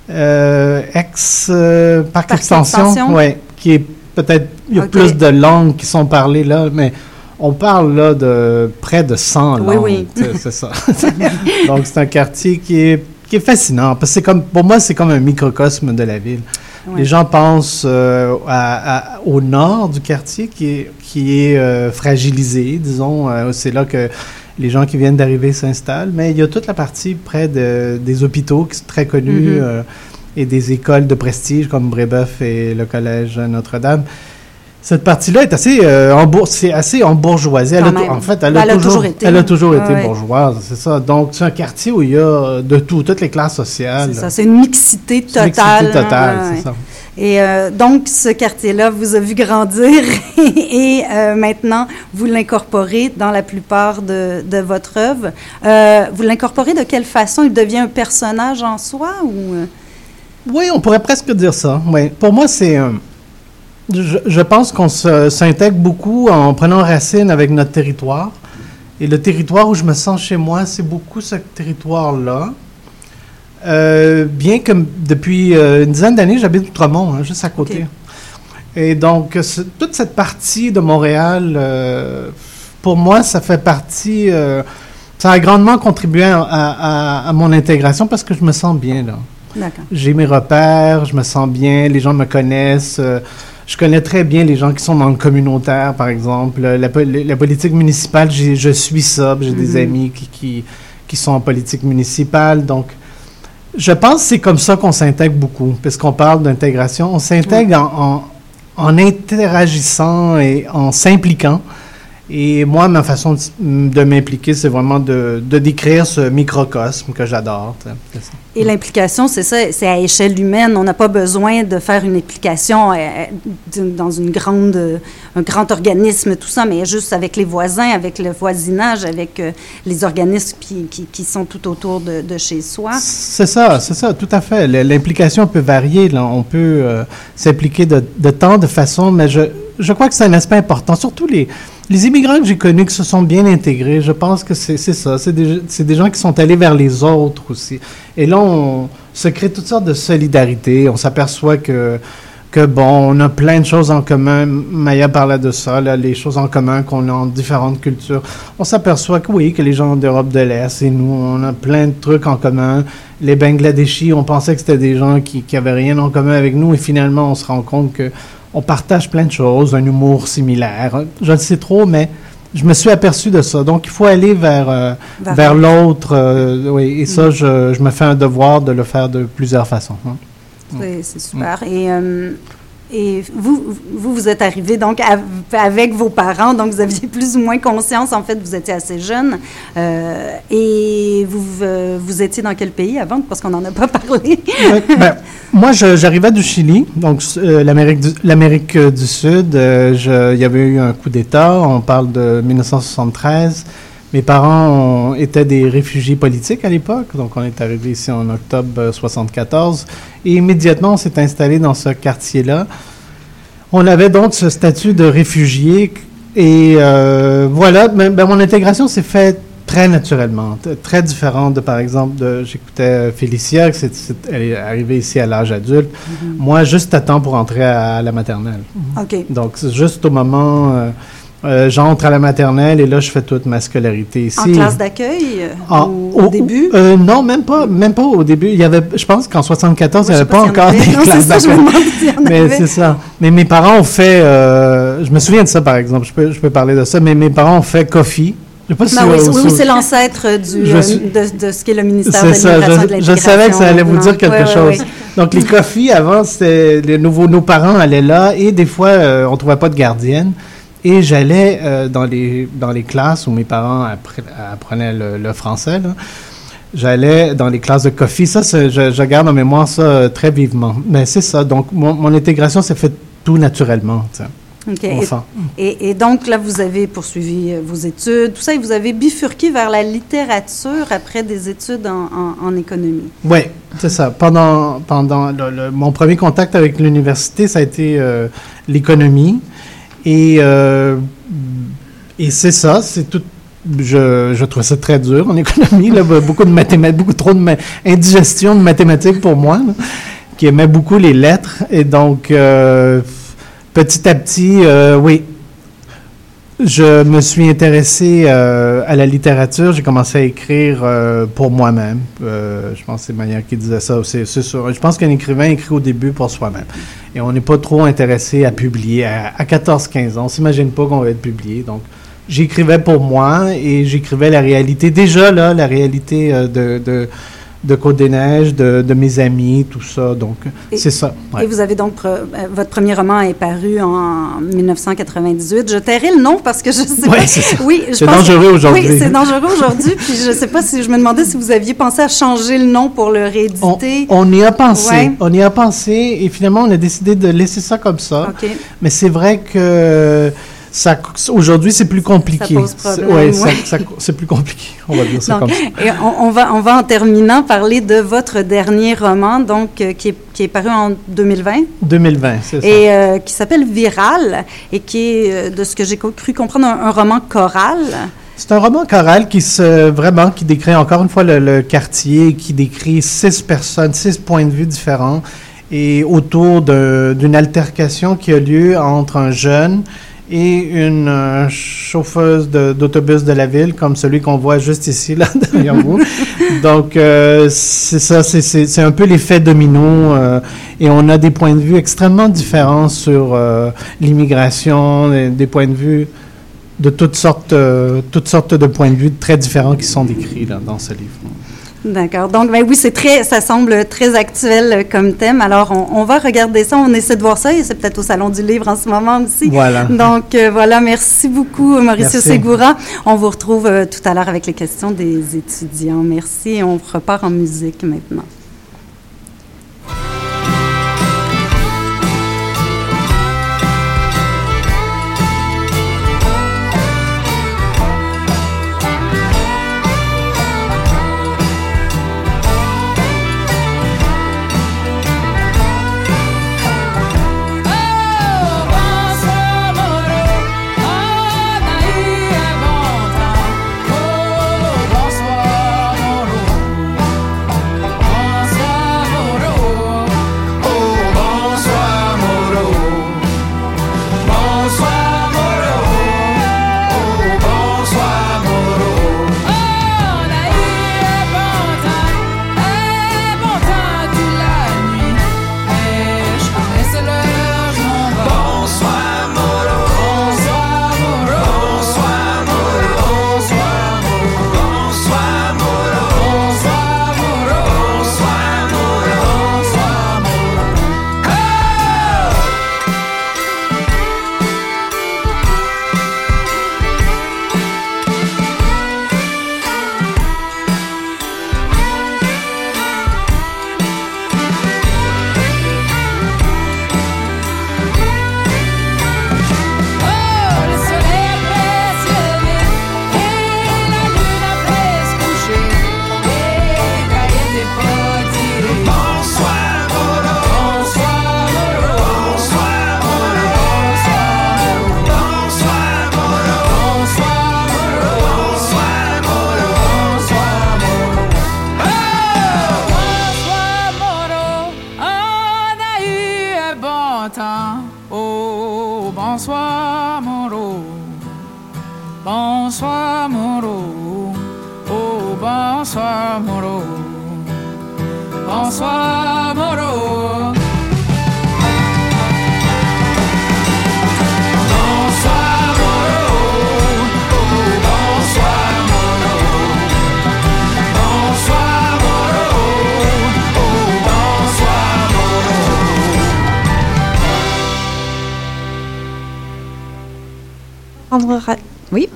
euh, ex euh, parc, Parc extension, Extension? ouais, qui est peut-être il y a plus de langues qui sont parlées là, mais on parle là de près de 100 Oui, langues. oui. c'est- c'est ça. <laughs> Donc c'est un quartier qui est qui est fascinant parce que c'est comme pour moi c'est comme un microcosme de la ville. Les gens pensent euh, à- à- au nord du quartier qui est, qui est euh, fragilisé, disons. Euh, c'est là que les gens qui viennent d'arriver s'installent. Mais il y a toute la partie près de, des hôpitaux qui sont très connus Mhm. euh, et des écoles de prestige comme Brébeuf et le Collège Notre-Dame. Cette partie-là est assez, euh, embour- c'est assez embourgeoisée. Elle a en fait, elle, Ben, a, elle a toujours, été. Elle a toujours été Ouais, ouais. bourgeoise, c'est ça. Donc, c'est un quartier où il y a de tout, toutes les classes sociales. C'est ça, c'est une mixité C'est une totale. mixité totale, hein, c'est ouais. ça. Et euh, donc, ce quartier-là vous a vu grandir <laughs> et euh, maintenant, vous l'incorporez dans la plupart de, de votre œuvre. Euh, vous l'incorporez de quelle façon? Il devient un personnage en soi ou... Oui, on pourrait presque dire ça. Oui. Pour moi, c'est. euh, je, je pense qu'on s'intègre beaucoup en prenant racine avec notre territoire. Et le territoire où je me sens chez moi, c'est beaucoup ce territoire-là. Euh, bien que depuis euh, une dizaine d'années, j'habite Outremont, hein, juste à côté. Et donc, ce- toute cette partie de Montréal, euh, pour moi, ça fait partie. ça a grandement contribué à, à- à mon intégration parce que je me sens bien là. J'ai mes repères, je me sens bien, les gens me connaissent. euh, je connais très bien les gens qui sont dans le communautaire, par exemple. La, po- la politique municipale, je suis ça. J'ai des Mhm. amis qui, qui, qui sont en politique municipale. Donc, je pense que c'est comme ça qu'on s'intègre beaucoup, puisqu'on parle d'intégration. On s'intègre en, en, en interagissant et en s'impliquant. Et moi, ma façon de, de m'impliquer, c'est vraiment de, de décrire ce microcosme que j'adore. Et l'implication, c'est ça, c'est à échelle humaine. On n'a pas besoin de faire une implication euh, d'une- dans une grande, euh, un grand organisme, tout ça, mais juste avec les voisins, avec le voisinage, avec euh, les organismes qui, qui, qui sont tout autour de, de chez soi. C'est ça, c'est ça, tout à fait. L'implication peut varier. Là. On peut euh, s'impliquer de, de tant de façons, mais je, je crois que c'est un aspect important. Surtout les, les immigrants que j'ai connus qui se sont bien intégrés, je pense que c'est ça. C'est des, gens qui sont allés vers les autres aussi. Et là, on se crée toutes sortes de solidarité. On s'aperçoit que, que, bon, on a plein de choses en commun. Maya parlait de ça, là, les choses en commun qu'on a en différentes cultures. On s'aperçoit que oui, que les gens d'Europe de l'Est et nous, on a plein de trucs en commun. Les Bangladeshis, on pensait que c'était des gens qui, qui avaient rien en commun avec nous et finalement, on se rend compte que on partage plein de choses, un humour similaire. Je ne sais trop, mais je me suis aperçu de ça. Donc, il faut aller vers, euh, Vers vers l'autre. euh, oui, et ça, Mm. je, je me fais un devoir de le faire de plusieurs façons. hein. C'est c'est super. Et, euh, et vous, vous, êtes arrivé donc av- avec vos parents, donc vous aviez <laughs> plus ou moins conscience, en fait, vous étiez assez jeune. Euh, et vous, euh, vous étiez dans quel pays avant, parce qu'on n'en a pas <laughs> parlé? Ben, Moi, j'arrivais du Chili, donc euh, l'Amérique du, Sud. euh, il y avait eu un coup d'État, on parle de 1973. Mes parents étaient des réfugiés politiques à l'époque, donc on est arrivé ici en octobre 1974. Et immédiatement, on s'est installé dans ce quartier-là. On avait donc ce statut de réfugié. Et euh, voilà, ben, ben, mon intégration s'est faite très naturellement, très différente de, par exemple, de, j'écoutais euh, Félicia, elle est arrivée ici à l'âge adulte. Moi, juste à temps pour entrer à, à la maternelle. OK. Donc, juste au moment, euh, euh, j'entre à la maternelle et là, je fais toute ma scolarité ici. En classe d'accueil euh, Ah, au, début? euh, non, même pas, même pas au début. Il y avait, je pense qu'en 74, il n'y avait pas encore des Non, classes d'accueil. Mais c'est ça. Mais mes parents ont fait, euh, je me souviens de ça par exemple, je peux, je peux parler de ça, mais mes parents ont fait Coffee. Je sais pas si Ben oui, oui, c'est l'ancêtre du, Je suis- de, de ce qu'est le ministère de l'immigration je, savais que ça allait vous dire quelque chose. Donc, les coffees, avant, c'était les nouveaux, nos parents allaient là et des fois, euh, on trouvait pas de gardienne. Et j'allais euh, dans, les, dans les classes où mes parents appre- apprenaient le, le français. là. J'allais dans les classes de coffee. Ça, je, je garde en mémoire ça euh, très vivement. Mais c'est ça. Donc, mon, mon intégration s'est faite tout naturellement. tu sais, OK. Et- donc, là, vous avez poursuivi euh, vos études, tout ça, et vous avez bifurqué vers la littérature après des études en, en- en économie. Oui, c'est ça. Pendant, pendant le- le- mon premier contact avec l'université, ça a été euh, l'économie. Et, euh, et c'est ça, c'est tout. Je, je trouve ça très dur en économie, là, <laughs> beaucoup de mathématiques, beaucoup trop de ma- indigestion de mathématiques pour moi, qui aimait beaucoup les lettres. Et donc, euh, petit à petit, euh, oui, je me suis intéressé euh, à la littérature. J'ai commencé à écrire euh, pour moi-même. Euh, je pense que c'est Maya qui disait ça. C'est sûr. Je pense qu'un écrivain écrit au début pour soi-même. Et on n'est pas trop intéressé à publier. À, à 14-15 ans, on s'imagine pas qu'on va être publié. Donc, j'écrivais pour moi et j'écrivais la réalité. Déjà, là, la réalité euh, de, de, de Côte-des-Neiges, de, de mes amis, tout ça. Donc, c'est ça. ouais. Et vous avez donc, pre- euh, votre premier roman est paru en 1998. Je tairai le nom parce que je sais Ouais, pas. ça. Oui, je C'est dangereux aujourd'hui. Oui, c'est dangereux aujourd'hui. puis je sais pas si je me demandais si vous aviez pensé à changer le nom pour le rééditer. On y a pensé, Ouais. on y a pensé, et finalement, on a décidé de laisser ça comme ça. Mais c'est vrai que ça, aujourd'hui, c'est plus compliqué. pose problème, C'est- ouais, ça- ouais. plus compliqué. On va dire ça Donc, comme ça. et on, on va, on va en terminant parler de votre dernier roman, donc euh, qui, est, qui est paru en 2020 2020, c'est ça. et euh, qui s'appelle Viral et qui est, euh, de ce que j'ai cru comprendre, un, un roman choral. C'est un roman choral qui se vraiment qui décrit encore une fois le, le quartier, qui décrit six personnes, six points de vue différents et autour d'une altercation qui a lieu entre un jeune et une euh, chauffeuse d'autobus de, la ville, comme celui qu'on voit juste ici, <laughs> là, derrière vous. Donc, euh, c'est ça, c'est- un peu l'effet domino. euh, et on a des points de vue extrêmement différents sur l'immigration, des, points de vue de toutes sortes, toutes sortes de points de vue très différents qui sont décrits dans ce livre. D'accord. Donc, ben oui, c'est très, ça semble très actuel comme thème. Alors, on, on va regarder ça. On essaie de voir ça et c'est peut-être au Salon du Livre en ce moment aussi. Voilà. <laughs> Donc, euh, voilà. Merci beaucoup, Mauricio Merci. Segura. On vous retrouve euh, tout à l'heure avec les questions des étudiants. Merci. On repart en musique maintenant.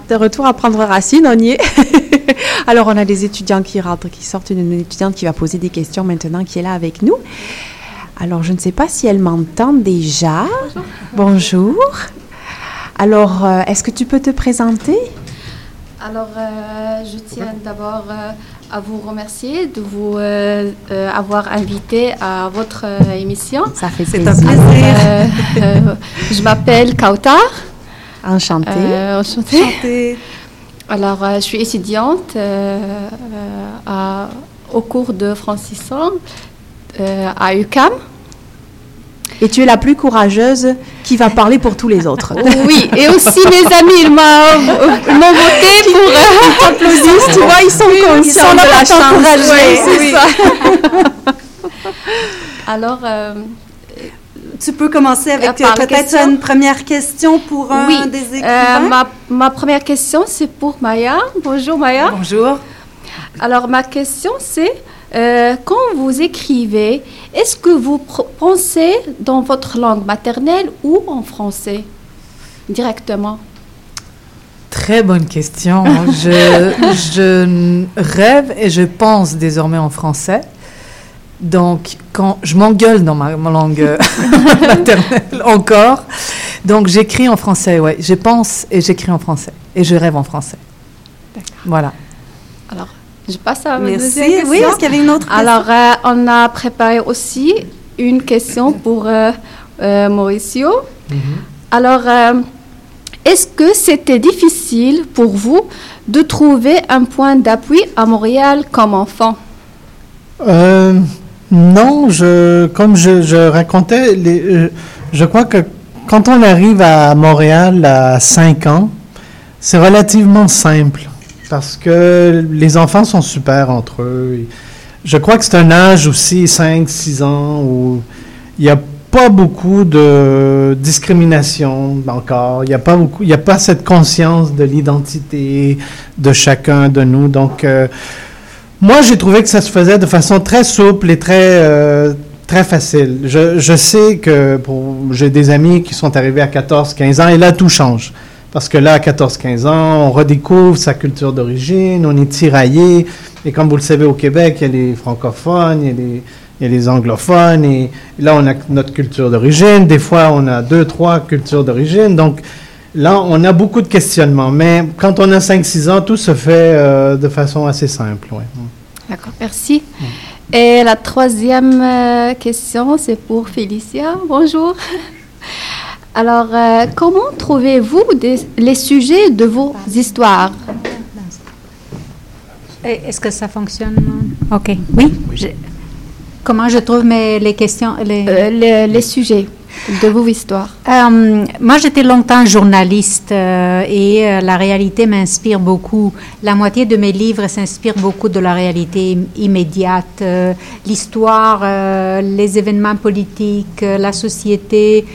De retour à prendre racine, on y est. <laughs> Alors, on a des étudiants qui rentrent, qui sortent, une étudiante qui va poser des questions maintenant, qui est là avec nous. Alors, je ne sais pas si elle m'entend déjà. Bonjour. Alors, euh, est-ce que tu peux te présenter? Alors, euh, je tiens d'abord euh, à vous remercier de vous euh, euh, avoir invité à votre euh, émission. Ça fait C'est plaisir. Euh, euh, je m'appelle Kautar. Enchantée. Euh, enchantée. <laughs> Alors, euh, je suis étudiante euh, à- au cours de francisant euh, à UCAM. Et tu es la plus courageuse qui va parler pour tous les autres. <laughs> Oui, et aussi mes amis, ils m'ont voté pour... Ils t'applaudissent, tu vois, ils sont conscients Ils sont de la chance. Oui, c'est oui. ça. <laughs> Alors, euh, Tu peux commencer avec euh, peut-être question? une première question pour un oui, des euh, écrivains? ma, ma première question, c'est pour Maya. Bonjour Maya. Bonjour. Alors, ma question, c'est euh, quand vous écrivez, est-ce que vous pensez dans votre langue maternelle ou en français directement? Très bonne question. je, je rêve et je pense désormais en français. Donc, quand je m'engueule dans ma, ma langue euh, <laughs> maternelle encore, donc j'écris en français, ouais. Je pense et j'écris en français. Et je rêve en français. Voilà. Alors, je passe à ma Merci. deuxième question. Oui, est-ce qu'il y avait une autre question? Alors, euh, on a préparé aussi une question pour euh, euh, Mauricio. Alors, euh, est-ce que c'était difficile pour vous de trouver un point d'appui à Montréal comme enfant? Euh, non, je, comme je, racontais, euh, je crois que quand on arrive à Montréal à 5 ans, c'est relativement simple parce que les enfants sont super entre eux. Je crois que c'est un âge aussi, 5, 6 ans, où il n'y a pas beaucoup de discrimination encore. Il n'y a pas a pas cette conscience de l'identité de chacun de nous. Donc, euh, moi, j'ai trouvé que ça se faisait de façon très souple et très, euh, très facile. Je, sais que j'ai des amis qui sont arrivés à 14, 15 ans et là, tout change. Parce que là, à 14, 15 ans, on redécouvre sa culture d'origine, on est tiraillé. Et comme vous le savez, au Québec, il y a les francophones, il y a les, il y a les anglophones. Et là, on a notre culture d'origine. Des fois, on a deux, trois cultures d'origine. Donc, là, on a beaucoup de questionnements. Mais quand on a 5-6 ans, tout se fait euh, de façon assez simple. ouais. D'accord, merci. Et la troisième euh, question, c'est pour Félicia. Bonjour. <laughs> Alors, euh, comment trouvez-vous des- les sujets de vos histoires? Et Est-ce que ça fonctionne? OK. Oui. Je- Comment je trouve mes, les questions? Les, Euh, les, les sujets de vos histoires Euh, moi, j'étais longtemps journaliste euh, et euh, la réalité m'inspire beaucoup. La moitié de mes livres s'inspirent beaucoup de la réalité im- immédiate, l'histoire, les événements politiques, la société.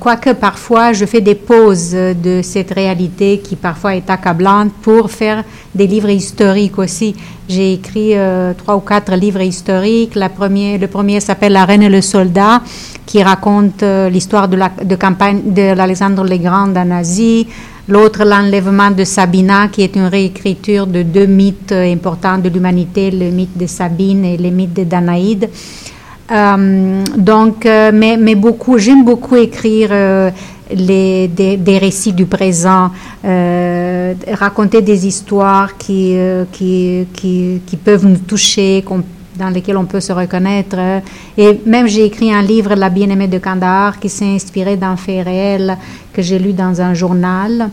quoique parfois je fais des pauses de cette réalité qui parfois est accablante pour faire des livres historiques aussi. J'ai écrit trois ou quatre livres historiques. Le premier s'appelle La Reine et le Soldat, qui raconte euh, l'histoire de la de campagne de l'Alexandre le Grand en Asie. L'autre, L'enlèvement de Sabina, qui est une réécriture de deux mythes euh, importants de l'humanité, le mythe de Sabine et le mythe de Danaïde. Euh, donc, mais, mais beaucoup, j'aime beaucoup écrire les, des, des récits du présent, raconter des histoires qui, qui, qui, qui peuvent nous toucher, qu'on- dans lesquelles on peut se reconnaître. Et même j'ai écrit un livre, La bien-aimée de Kandahar, qui s'est inspiré d'un fait réel que j'ai lu dans un journal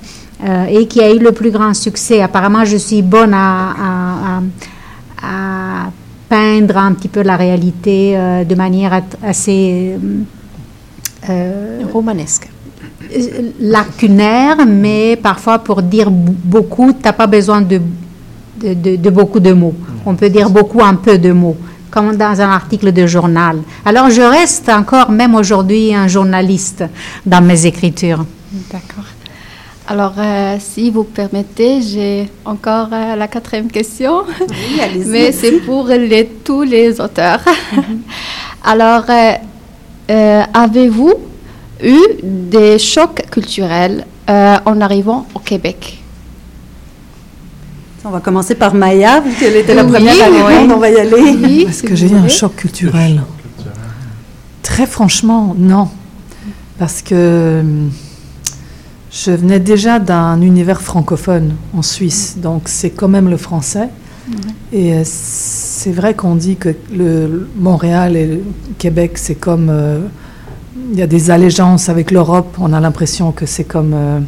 euh, et qui a eu le plus grand succès. Apparemment, je suis bonne à- à- à, à peindre un petit peu la réalité euh, de manière assez euh, romanesque. lacunaire, mais parfois pour dire beaucoup, tu n'as pas besoin de, de, de- de beaucoup de mots. on peut dire beaucoup en peu de mots, comme dans un article de journal. Alors je reste encore, même aujourd'hui, un journaliste dans mes écritures. D'accord. Alors, euh, si vous permettez, j'ai encore euh, la quatrième question. Oui, allez-y. Mais c'est pour les, tous les auteurs. <laughs> Alors, euh, euh, avez-vous eu des chocs culturels euh, en arrivant au Québec? On va commencer par Maya, vu qu'elle était la Oui, première à répondre. oui. On va y aller. Oui, Est-ce si que j'ai eu un choc culturel Très franchement, non. Parce que hum, je venais déjà d'un univers francophone en Suisse, donc c'est quand même le français. Et euh, c'est vrai qu'on dit que le Montréal et le Québec, c'est comme... euh, il y a des allégeances avec l'Europe. On a l'impression que c'est comme euh,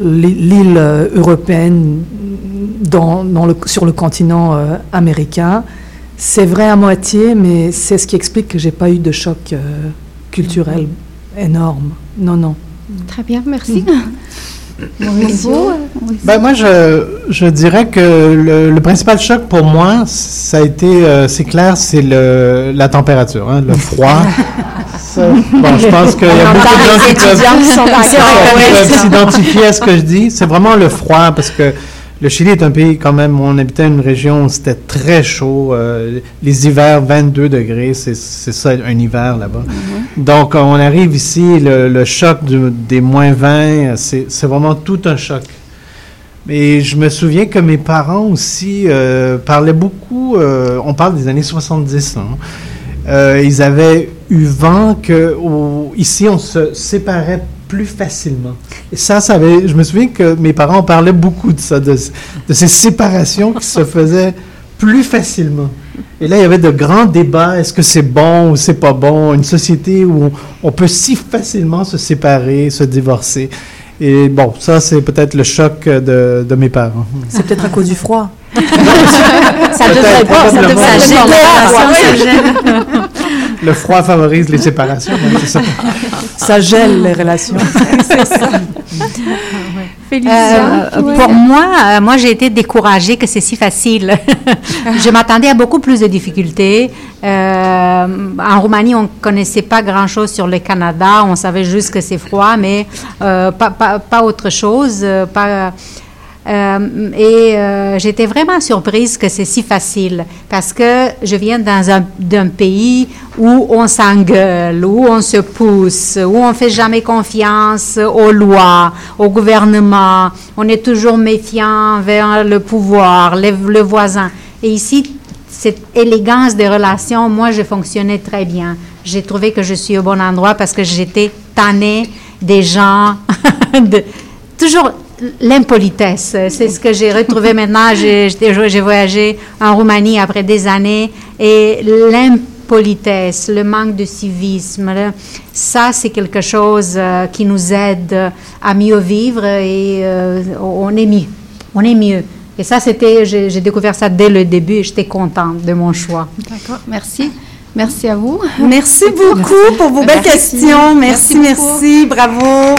l'île euh, européenne dans, dans le, sur le continent euh, américain. C'est vrai à moitié, mais c'est ce qui explique que j'ai pas eu de choc euh, culturel énorme. Non, non. Très bien, merci. Mauricio? <laughs> Ben, moi, je, je dirais que le, le principal choc pour moi, ça a été, euh, c'est clair, c'est le, la température, hein, le froid. <laughs> Ça, bon, je pense qu'il y a beaucoup de gens qui peuvent, s'identifier à ce que je dis. C'est vraiment le froid, parce que le Chili est un pays quand même, on habitait une région où c'était très chaud. euh, les hivers, 22 degrés, c'est ça, un hiver là-bas. Donc, on arrive ici, le, le choc du- des moins 20, c'est vraiment tout un choc. Mais je me souviens que mes parents aussi euh, parlaient beaucoup, euh, on parle des années 70, là, hein. Euh, ils avaient eu vent que ici on se séparait plus facilement. Et ça, ça avait, je me souviens que mes parents parlaient beaucoup de ça, de, de ces séparations qui se faisaient plus facilement. Et là, il y avait de grands débats. Est-ce que c'est bon ou c'est pas bon? Une société où on, on peut si facilement se séparer, se divorcer. Et bon, ça, c'est peut-être le choc de, de mes parents. C'est peut-être à cause du froid. <laughs> Ça devrait pas, ça devrait ça gêne. Le froid favorise les séparations. c'est ça. <laughs> Ça gèle les relations. <laughs> C'est ça. Félicitations. Euh. Pour moi, euh, moi j'ai été découragée que c'est si facile. <laughs> je m'attendais à beaucoup plus de difficultés. Euh, en Roumanie, on ne connaissait pas grand-chose sur le Canada. On savait juste que c'est froid, mais euh, pas, pas, pas autre chose. euh, Pas, euh, et euh, j'étais vraiment surprise que c'est si facile parce que je viens d'un pays où on s'engueule, où on se pousse, où on fait jamais confiance aux lois, au gouvernement. On est toujours méfiant vers le pouvoir, le, voisin. Et ici, cette élégance des relations, moi, je fonctionnais très bien. J'ai trouvé que je suis au bon endroit parce que j'étais tannée des gens, <laughs> toujours l'impolitesse. C'est ce que j'ai retrouvé maintenant. J'ai voyagé en Roumanie après des années et l'impolitesse, le manque de civisme, le- ça c'est quelque chose euh, qui nous aide à mieux vivre et euh, on est mieux. On est mieux. Et ça, c'était, j'ai découvert ça dès le début et j'étais contente de mon choix. D'accord, merci. Merci à vous. Merci beaucoup pour vos belles Merci. questions. Merci, Merci bravo.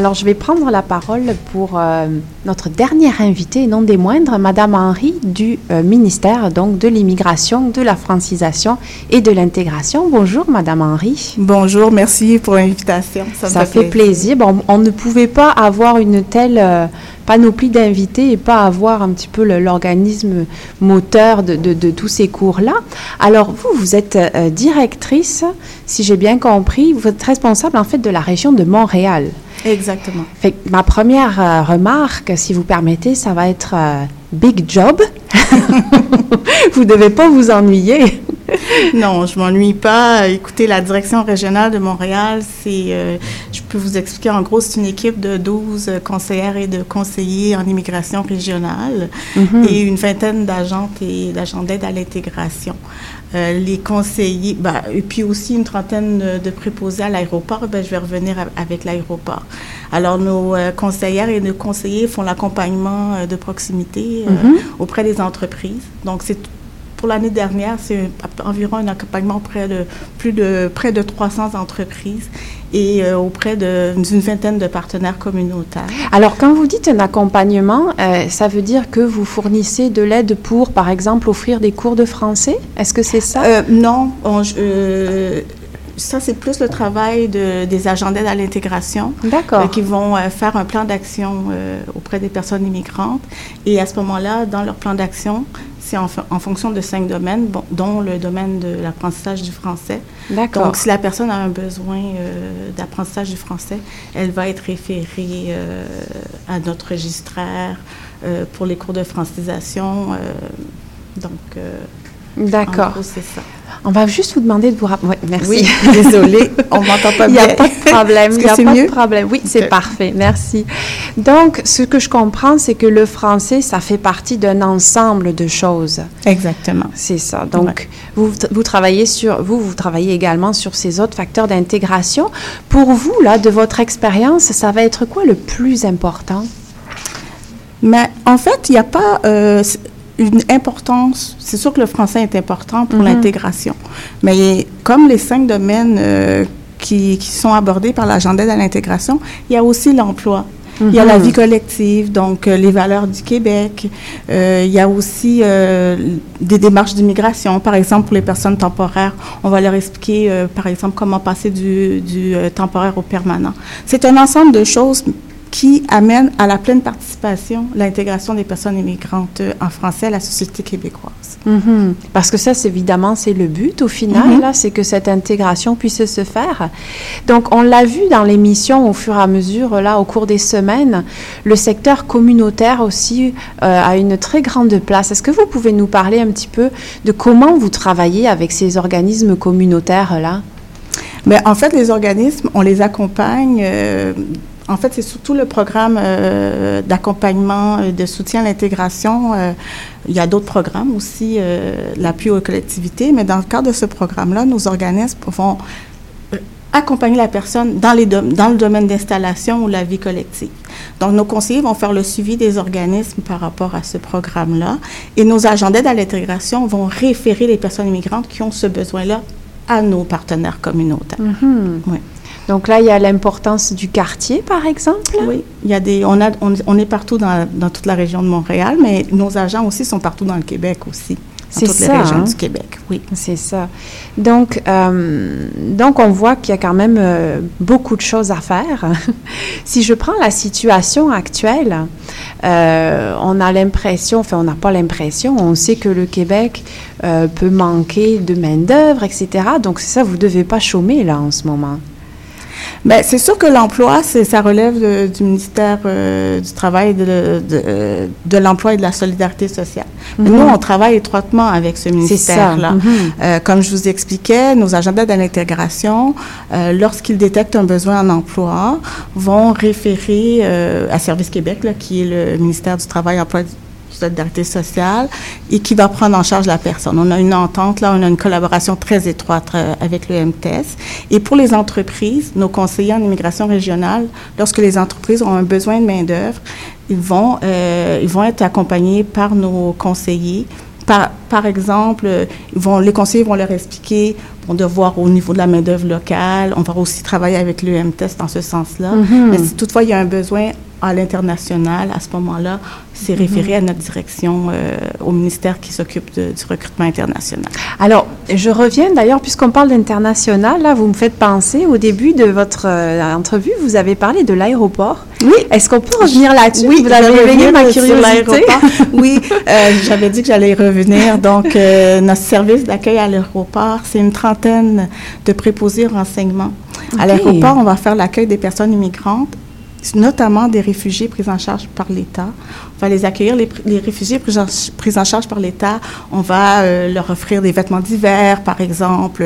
Alors, je vais prendre la parole pour euh, notre dernière invitée, non des moindres, Madame Henry du euh, ministère donc de l'immigration, de la francisation et de l'intégration. Bonjour, Madame Henry. Bonjour, merci pour l'invitation. Ça, Ça fait plaisir. Bon, on ne pouvait pas avoir une telle euh, panoplie d'invités et pas avoir un petit peu l'organisme moteur de, de- de tous ces cours-là. Alors, vous, vous êtes directrice, si j'ai bien compris, vous êtes responsable en fait de la région de Montréal. Exactement. Ma première euh, remarque, si vous permettez, ça va être euh, big job. <laughs> vous devez pas vous ennuyer. <laughs> non, je m'ennuie pas. Écoutez, la direction régionale de Montréal, c'est, euh, je peux vous expliquer, en gros, c'est une équipe de 12 conseillères et de conseillers en immigration régionale Mhm. et une vingtaine d'agentes et d'agents d'aide à l'intégration. Euh, les conseillers, ben, et puis aussi une trentaine de, de préposés à l'aéroport, ben, je vais revenir avec l'aéroport. Alors, nos euh, conseillères et nos conseillers font l'accompagnement euh, de proximité euh, Mhm. auprès des entreprises. Donc, c'est pour l'année dernière, c'est environ un accompagnement auprès de plus de près de 300 entreprises et euh, auprès d'une vingtaine de partenaires communautaires. Alors, quand vous dites un accompagnement, euh, ça veut dire que vous fournissez de l'aide pour, par exemple, offrir des cours de français? Est-ce que c'est ça? Euh, non, on- ça c'est plus le travail de- des agents d'aide à l'intégration D'accord. euh, qui vont euh, faire un plan d'action euh, auprès des personnes immigrantes. Et à ce moment-là, dans leur plan d'action, c'est en, fon- en fonction de cinq domaines, bon, dont le domaine de l'apprentissage du français. D'accord. Donc, si la personne a un besoin euh, d'apprentissage du français, elle va être référée euh, à notre registraire euh, pour les cours de francisation. donc, D'accord. en gros, c'est ça. On va juste vous demander de vous rappeler. merci. Oui, <laughs> désolée, on m'entend pas <laughs> Il n'y a bien. pas de problème. Il n'y a c'est pas mieux? de problème. Oui, c'est parfait. Merci. Donc, ce que je comprends, c'est que le français, ça fait partie d'un ensemble de choses. Exactement. C'est ça. Donc, vous, vous travaillez sur, vous, vous travaillez également sur ces autres facteurs d'intégration. Pour vous, là, de votre expérience, ça va être quoi le plus important? Mais en fait, il n'y a pas euh, une importance. C'est sûr que le français est important pour Mhm. l'intégration. Mais comme les cinq domaines euh, qui, qui sont abordés par l'agenda à l'intégration, il y a aussi l'emploi. Il y a la Mhm. vie collective, donc euh, les valeurs du Québec. Euh, il y a aussi euh, des démarches d'immigration. Par exemple, pour les personnes temporaires, on va leur expliquer, par exemple, comment passer du, du, temporaire au permanent. C'est un ensemble de choses qui amènent à la pleine participation, l'intégration des personnes immigrantes euh, en français à la société québécoise. Mhm. Parce que ça, c'est évidemment, c'est le but au final, là, c'est que cette intégration puisse se faire. Donc, on l'a vu dans l'émission au fur et à mesure, là, au cours des semaines, le secteur communautaire aussi euh, a une très grande place. Est-ce que vous pouvez nous parler un petit peu de comment vous travaillez avec ces organismes communautaires-là? Mais en fait, les organismes, on les accompagne. euh, en fait, c'est surtout le programme euh, d'accompagnement et de soutien à l'intégration. euh, il y a d'autres programmes aussi, euh, l'appui aux collectivités, mais dans le cadre de ce programme-là, nos organismes vont euh, accompagner la personne dans, les dom- dans le domaine d'installation ou la vie collective. Donc, nos conseillers vont faire le suivi des organismes par rapport à ce programme-là et nos agents d'aide à l'intégration vont référer les personnes immigrantes qui ont ce besoin-là à nos partenaires communautaires. Mhm. Oui. Donc là, il y a l'importance du quartier, par exemple. Oui, il y a des, on, a, on, on est partout dans, dans toute la région de Montréal, mais nos agents aussi sont partout dans le Québec aussi. C'est toutes ça, les régions hein? du Québec, oui. C'est ça. Donc, euh, donc, on voit qu'il y a quand même euh, beaucoup de choses à faire. <laughs> si je prends la situation actuelle, euh, on a l'impression, enfin, on n'a pas l'impression, on sait que le Québec peut manquer de main-d'œuvre, etc. Donc, c'est ça, vous ne devez pas chômer là en ce moment. Ben, c'est sûr que l'emploi, c'est, ça relève de- du ministère euh, du Travail, de, de, de l'Emploi et de la Solidarité sociale. Mais Mhm. Nous, on travaille étroitement avec ce ministère-là. Mhm. Euh, comme je vous expliquais, nos agents d'aide à l'intégration, euh, lorsqu'ils détectent un besoin en emploi, vont référer à Service Québec, là, qui est le ministère du Travail, Emploi et solidarité sociale et qui va prendre en charge la personne. On a une entente, là, on a une collaboration très étroite euh, avec le MTS. Et pour les entreprises, nos conseillers en immigration régionale, lorsque les entreprises ont un besoin de main-d'œuvre, ils vont, euh, ils vont être accompagnés par nos conseillers. Par, par exemple, euh, ils vont, les conseillers vont leur expliquer, vont devoir au niveau de la main-d'œuvre locale. On va aussi travailler avec le MTS dans ce sens-là. Mhm. Mais si toutefois il y a un besoin à l'international, à ce moment-là, c'est référé à notre direction, euh, au ministère qui s'occupe du recrutement international. Alors, je reviens d'ailleurs, puisqu'on parle d'international, là, vous me faites penser, au début de votre euh, entrevue, vous avez parlé de l'aéroport. Oui. Est-ce qu'on peut revenir là-dessus? Oui, vous avez éveillé revenir ma curiosité. <laughs> oui, euh, j'avais dit que j'allais y revenir. Donc, notre service d'accueil à l'aéroport, c'est une trentaine de préposés au renseignement. À l'aéroport, on va faire l'accueil des personnes immigrantes, notamment des réfugiés pris en charge par l'État. On va les accueillir, les, réfugiés pris en, ch- pris en charge par l'État. On va euh, leur offrir des vêtements d'hiver, par exemple.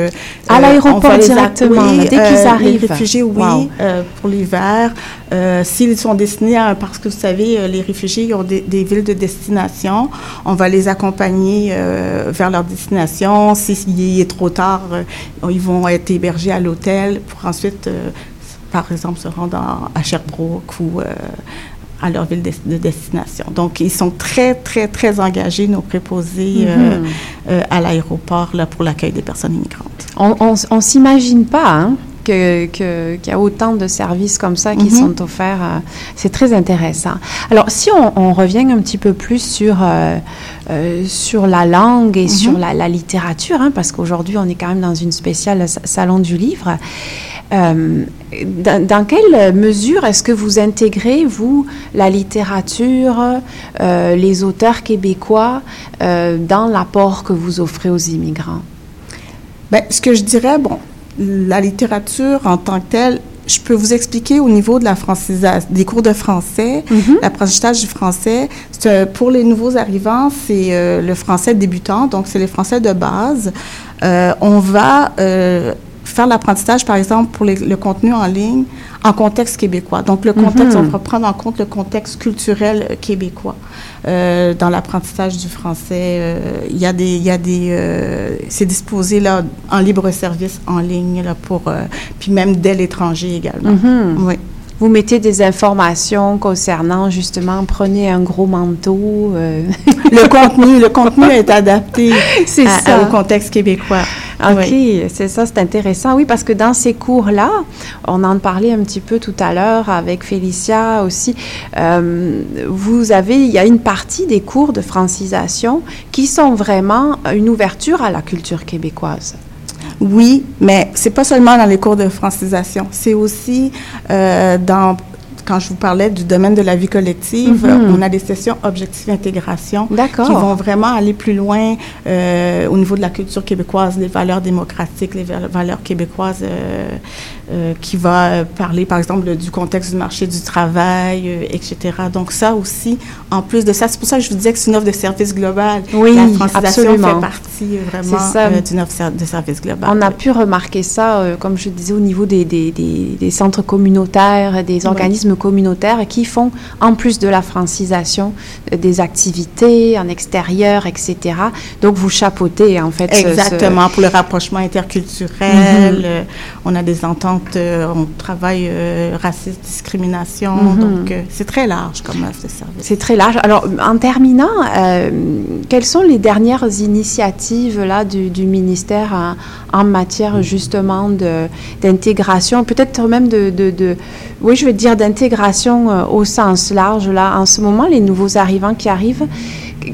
À Euh, l'aéroport on va les directement, là, dès qu'ils euh, arrivent. Les réfugiés, oui, Wow. euh, pour l'hiver. S'ils sont destinés à, parce que vous savez, les réfugiés ont des, des villes de destination, on va les accompagner vers leur destination. S'il est trop tard, ils vont être hébergés à l'hôtel pour ensuite, par exemple, se rendre en- à Sherbrooke ou euh, à leur ville de, de destination. Donc, ils sont très, très, très engagés, nos préposés euh, Mhm. euh, à l'aéroport pour l'accueil des personnes immigrantes. On, on s'imagine pas hein, que- qu'il y a autant de services comme ça qui Mhm. sont offerts. C'est très intéressant. Alors, si on, on revient un petit peu plus sur, euh, sur la langue et Mhm. sur la, la littérature, hein, parce qu'aujourd'hui, on est quand même dans une spéciale sa- salon du livre. Euh, dans, dans quelle mesure est-ce que vous intégrez, vous, la littérature, euh, les auteurs québécois euh, dans l'apport que vous offrez aux immigrants? Ben, ce que je dirais, bon, la littérature en tant que telle, je peux vous expliquer au niveau de la francisation, des cours de français, l'apprentissage du français. Euh, pour les nouveaux arrivants, c'est euh, le français débutant, donc c'est le français de base. Euh, on va faire l'apprentissage, par exemple, pour les- le contenu en ligne en contexte québécois. Donc, le contexte, Mhm. on va prendre en compte le contexte culturel euh, québécois. Euh, dans l'apprentissage du français, euh, il y a des, il y a des, euh, c'est disposé là en libre service en ligne là pour, puis même dès l'étranger également. Mhm. Oui. Vous mettez des informations concernant justement, prenez un gros manteau. euh. <laughs> Le contenu, le contenu est adapté <laughs> C'est à- ça. au contexte québécois. OK, Oui. c'est ça, c'est intéressant. Oui, parce que dans ces cours-là, on en parlait un petit peu tout à l'heure avec Félicia aussi. euh, vous avez, il y a une partie des cours de francisation qui sont vraiment une ouverture à la culture québécoise. Oui, mais c'est pas seulement dans les cours de francisation, c'est aussi euh, dans quand je vous parlais du domaine de la vie collective, Mhm. on a des sessions objectif intégration qui vont vraiment aller plus loin euh, au niveau de la culture québécoise, les valeurs démocratiques, les val- valeurs québécoises, euh, qui va euh, parler par exemple du contexte du marché du travail, euh, etc. Donc ça aussi, en plus de ça, c'est pour ça que je vous disais que c'est une offre de service global. Oui, la francisation absolument. fait partie euh, vraiment euh, d'une offre de service global. On a pu remarquer ça, euh, comme je disais, au niveau des, des, des- des centres communautaires, des Oui. organismes communautaires qui font, en plus de la francisation, euh, des activités en extérieur, etc. Donc, vous chapeautez, en fait. ce- ce- Exactement, pour le rapprochement interculturel. Mhm. euh, on a des ententes, euh, on travaille euh, racisme, discrimination. Mhm. Donc, euh, c'est très large comme offre de service. C'est très large. Alors, en terminant, euh, quelles sont les dernières initiatives là, du, du ministère en, en matière justement d'intégration, peut-être même de, de- de- oui, je veux dire d'intégration au sens large. Là, en ce moment, les nouveaux arrivants qui arrivent,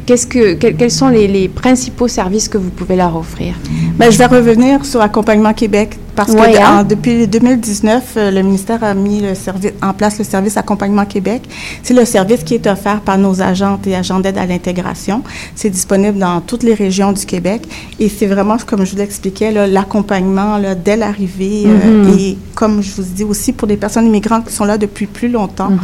qu'est-ce que, quels, quels sont les, les principaux services que vous pouvez leur offrir? Ben, je vais revenir sur Accompagnement Québec parce Ouais, que hein? en- depuis 2019, euh, le ministère a mis le service, en place le service Accompagnement Québec. C'est le service qui est offert par nos agentes et agents d'aide à l'intégration. C'est disponible dans toutes les régions du Québec et c'est vraiment, comme je vous l'expliquais, l'accompagnement dès l'arrivée euh, Mhm. et comme je vous dis aussi pour des personnes immigrantes qui sont là depuis plus longtemps, Mhm.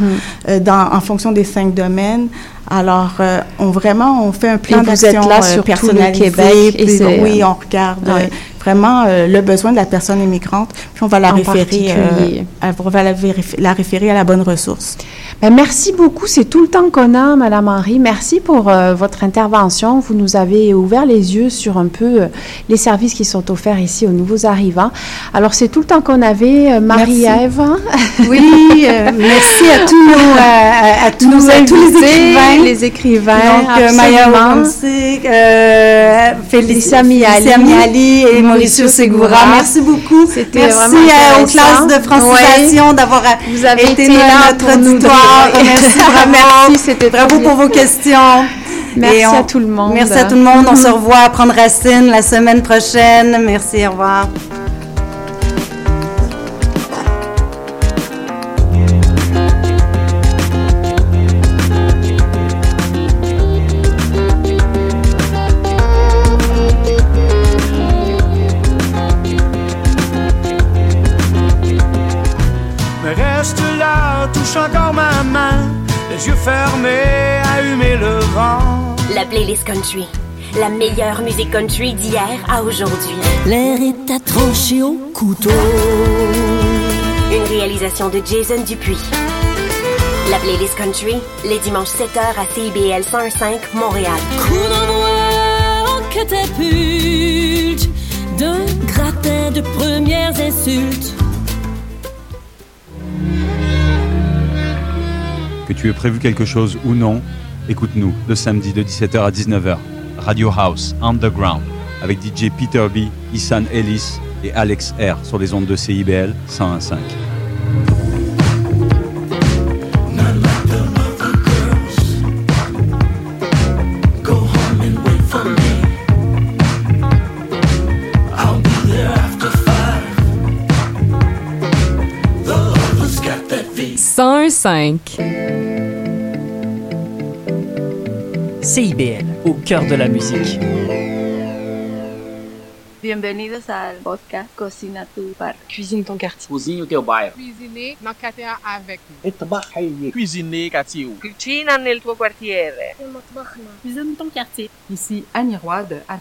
euh, dans, en fonction des cinq domaines. Alors, euh, on vraiment, on fait un plan d'action euh, le personnalisé. Québec puis, oui, euh, on regarde euh, vraiment le besoin de la personne immigrante, puis on va la En référer, on va la référer à la bonne ressource. Ben, merci beaucoup. C'est tout le temps qu'on a, Madame Henry. Merci pour euh, votre intervention. Vous nous avez ouvert les yeux sur un peu euh, les services qui sont offerts ici aux nouveaux arrivants. Alors, c'est tout le temps qu'on avait. Euh, Marie-Ève. <laughs> Oui, euh, merci à tous euh, à tous, Nos à tous les écrivains. les écrivains, Donc, euh, Maya euh, Félicia Miali. Miali et Mauricio Segura. Merci beaucoup. Merci vraiment euh, aux classes de francisation Ouais. d'avoir euh, été, été là, notre pour nous donner- <laughs> Merci, bravo. Merci, c'était Bravo pour vos questions. Merci on- à tout le monde. Merci à tout le monde. On se revoit à Prendre Racine la semaine prochaine. Merci, au revoir. Playlist country. La meilleure musique country d'hier à aujourd'hui. L'air est à trancher au couteau. Une réalisation de Jason Dupuis. La playlist country, les dimanches 7h à CIBL 105 Montréal. Coup d'envoi en catapulte d'un gratin de premières insultes. Que tu aies prévu quelque chose ou non, écoute-nous le samedi de 17h à 19h. Radio House Underground avec DJ Peter B, Isan Ellis et Alex R sur les ondes de CIBL 101.5. Go CIBL, au cœur de la musique. Bienvenidos al podcast Cocina tu Bar. Cuisine ton quartier. Cozinhe o teu bairro. Cuisiner na cadeia avec. Cuisiner catio. Cucina nel tuo quartiere. Cuisine ton quartier. Ici Annie Roy de At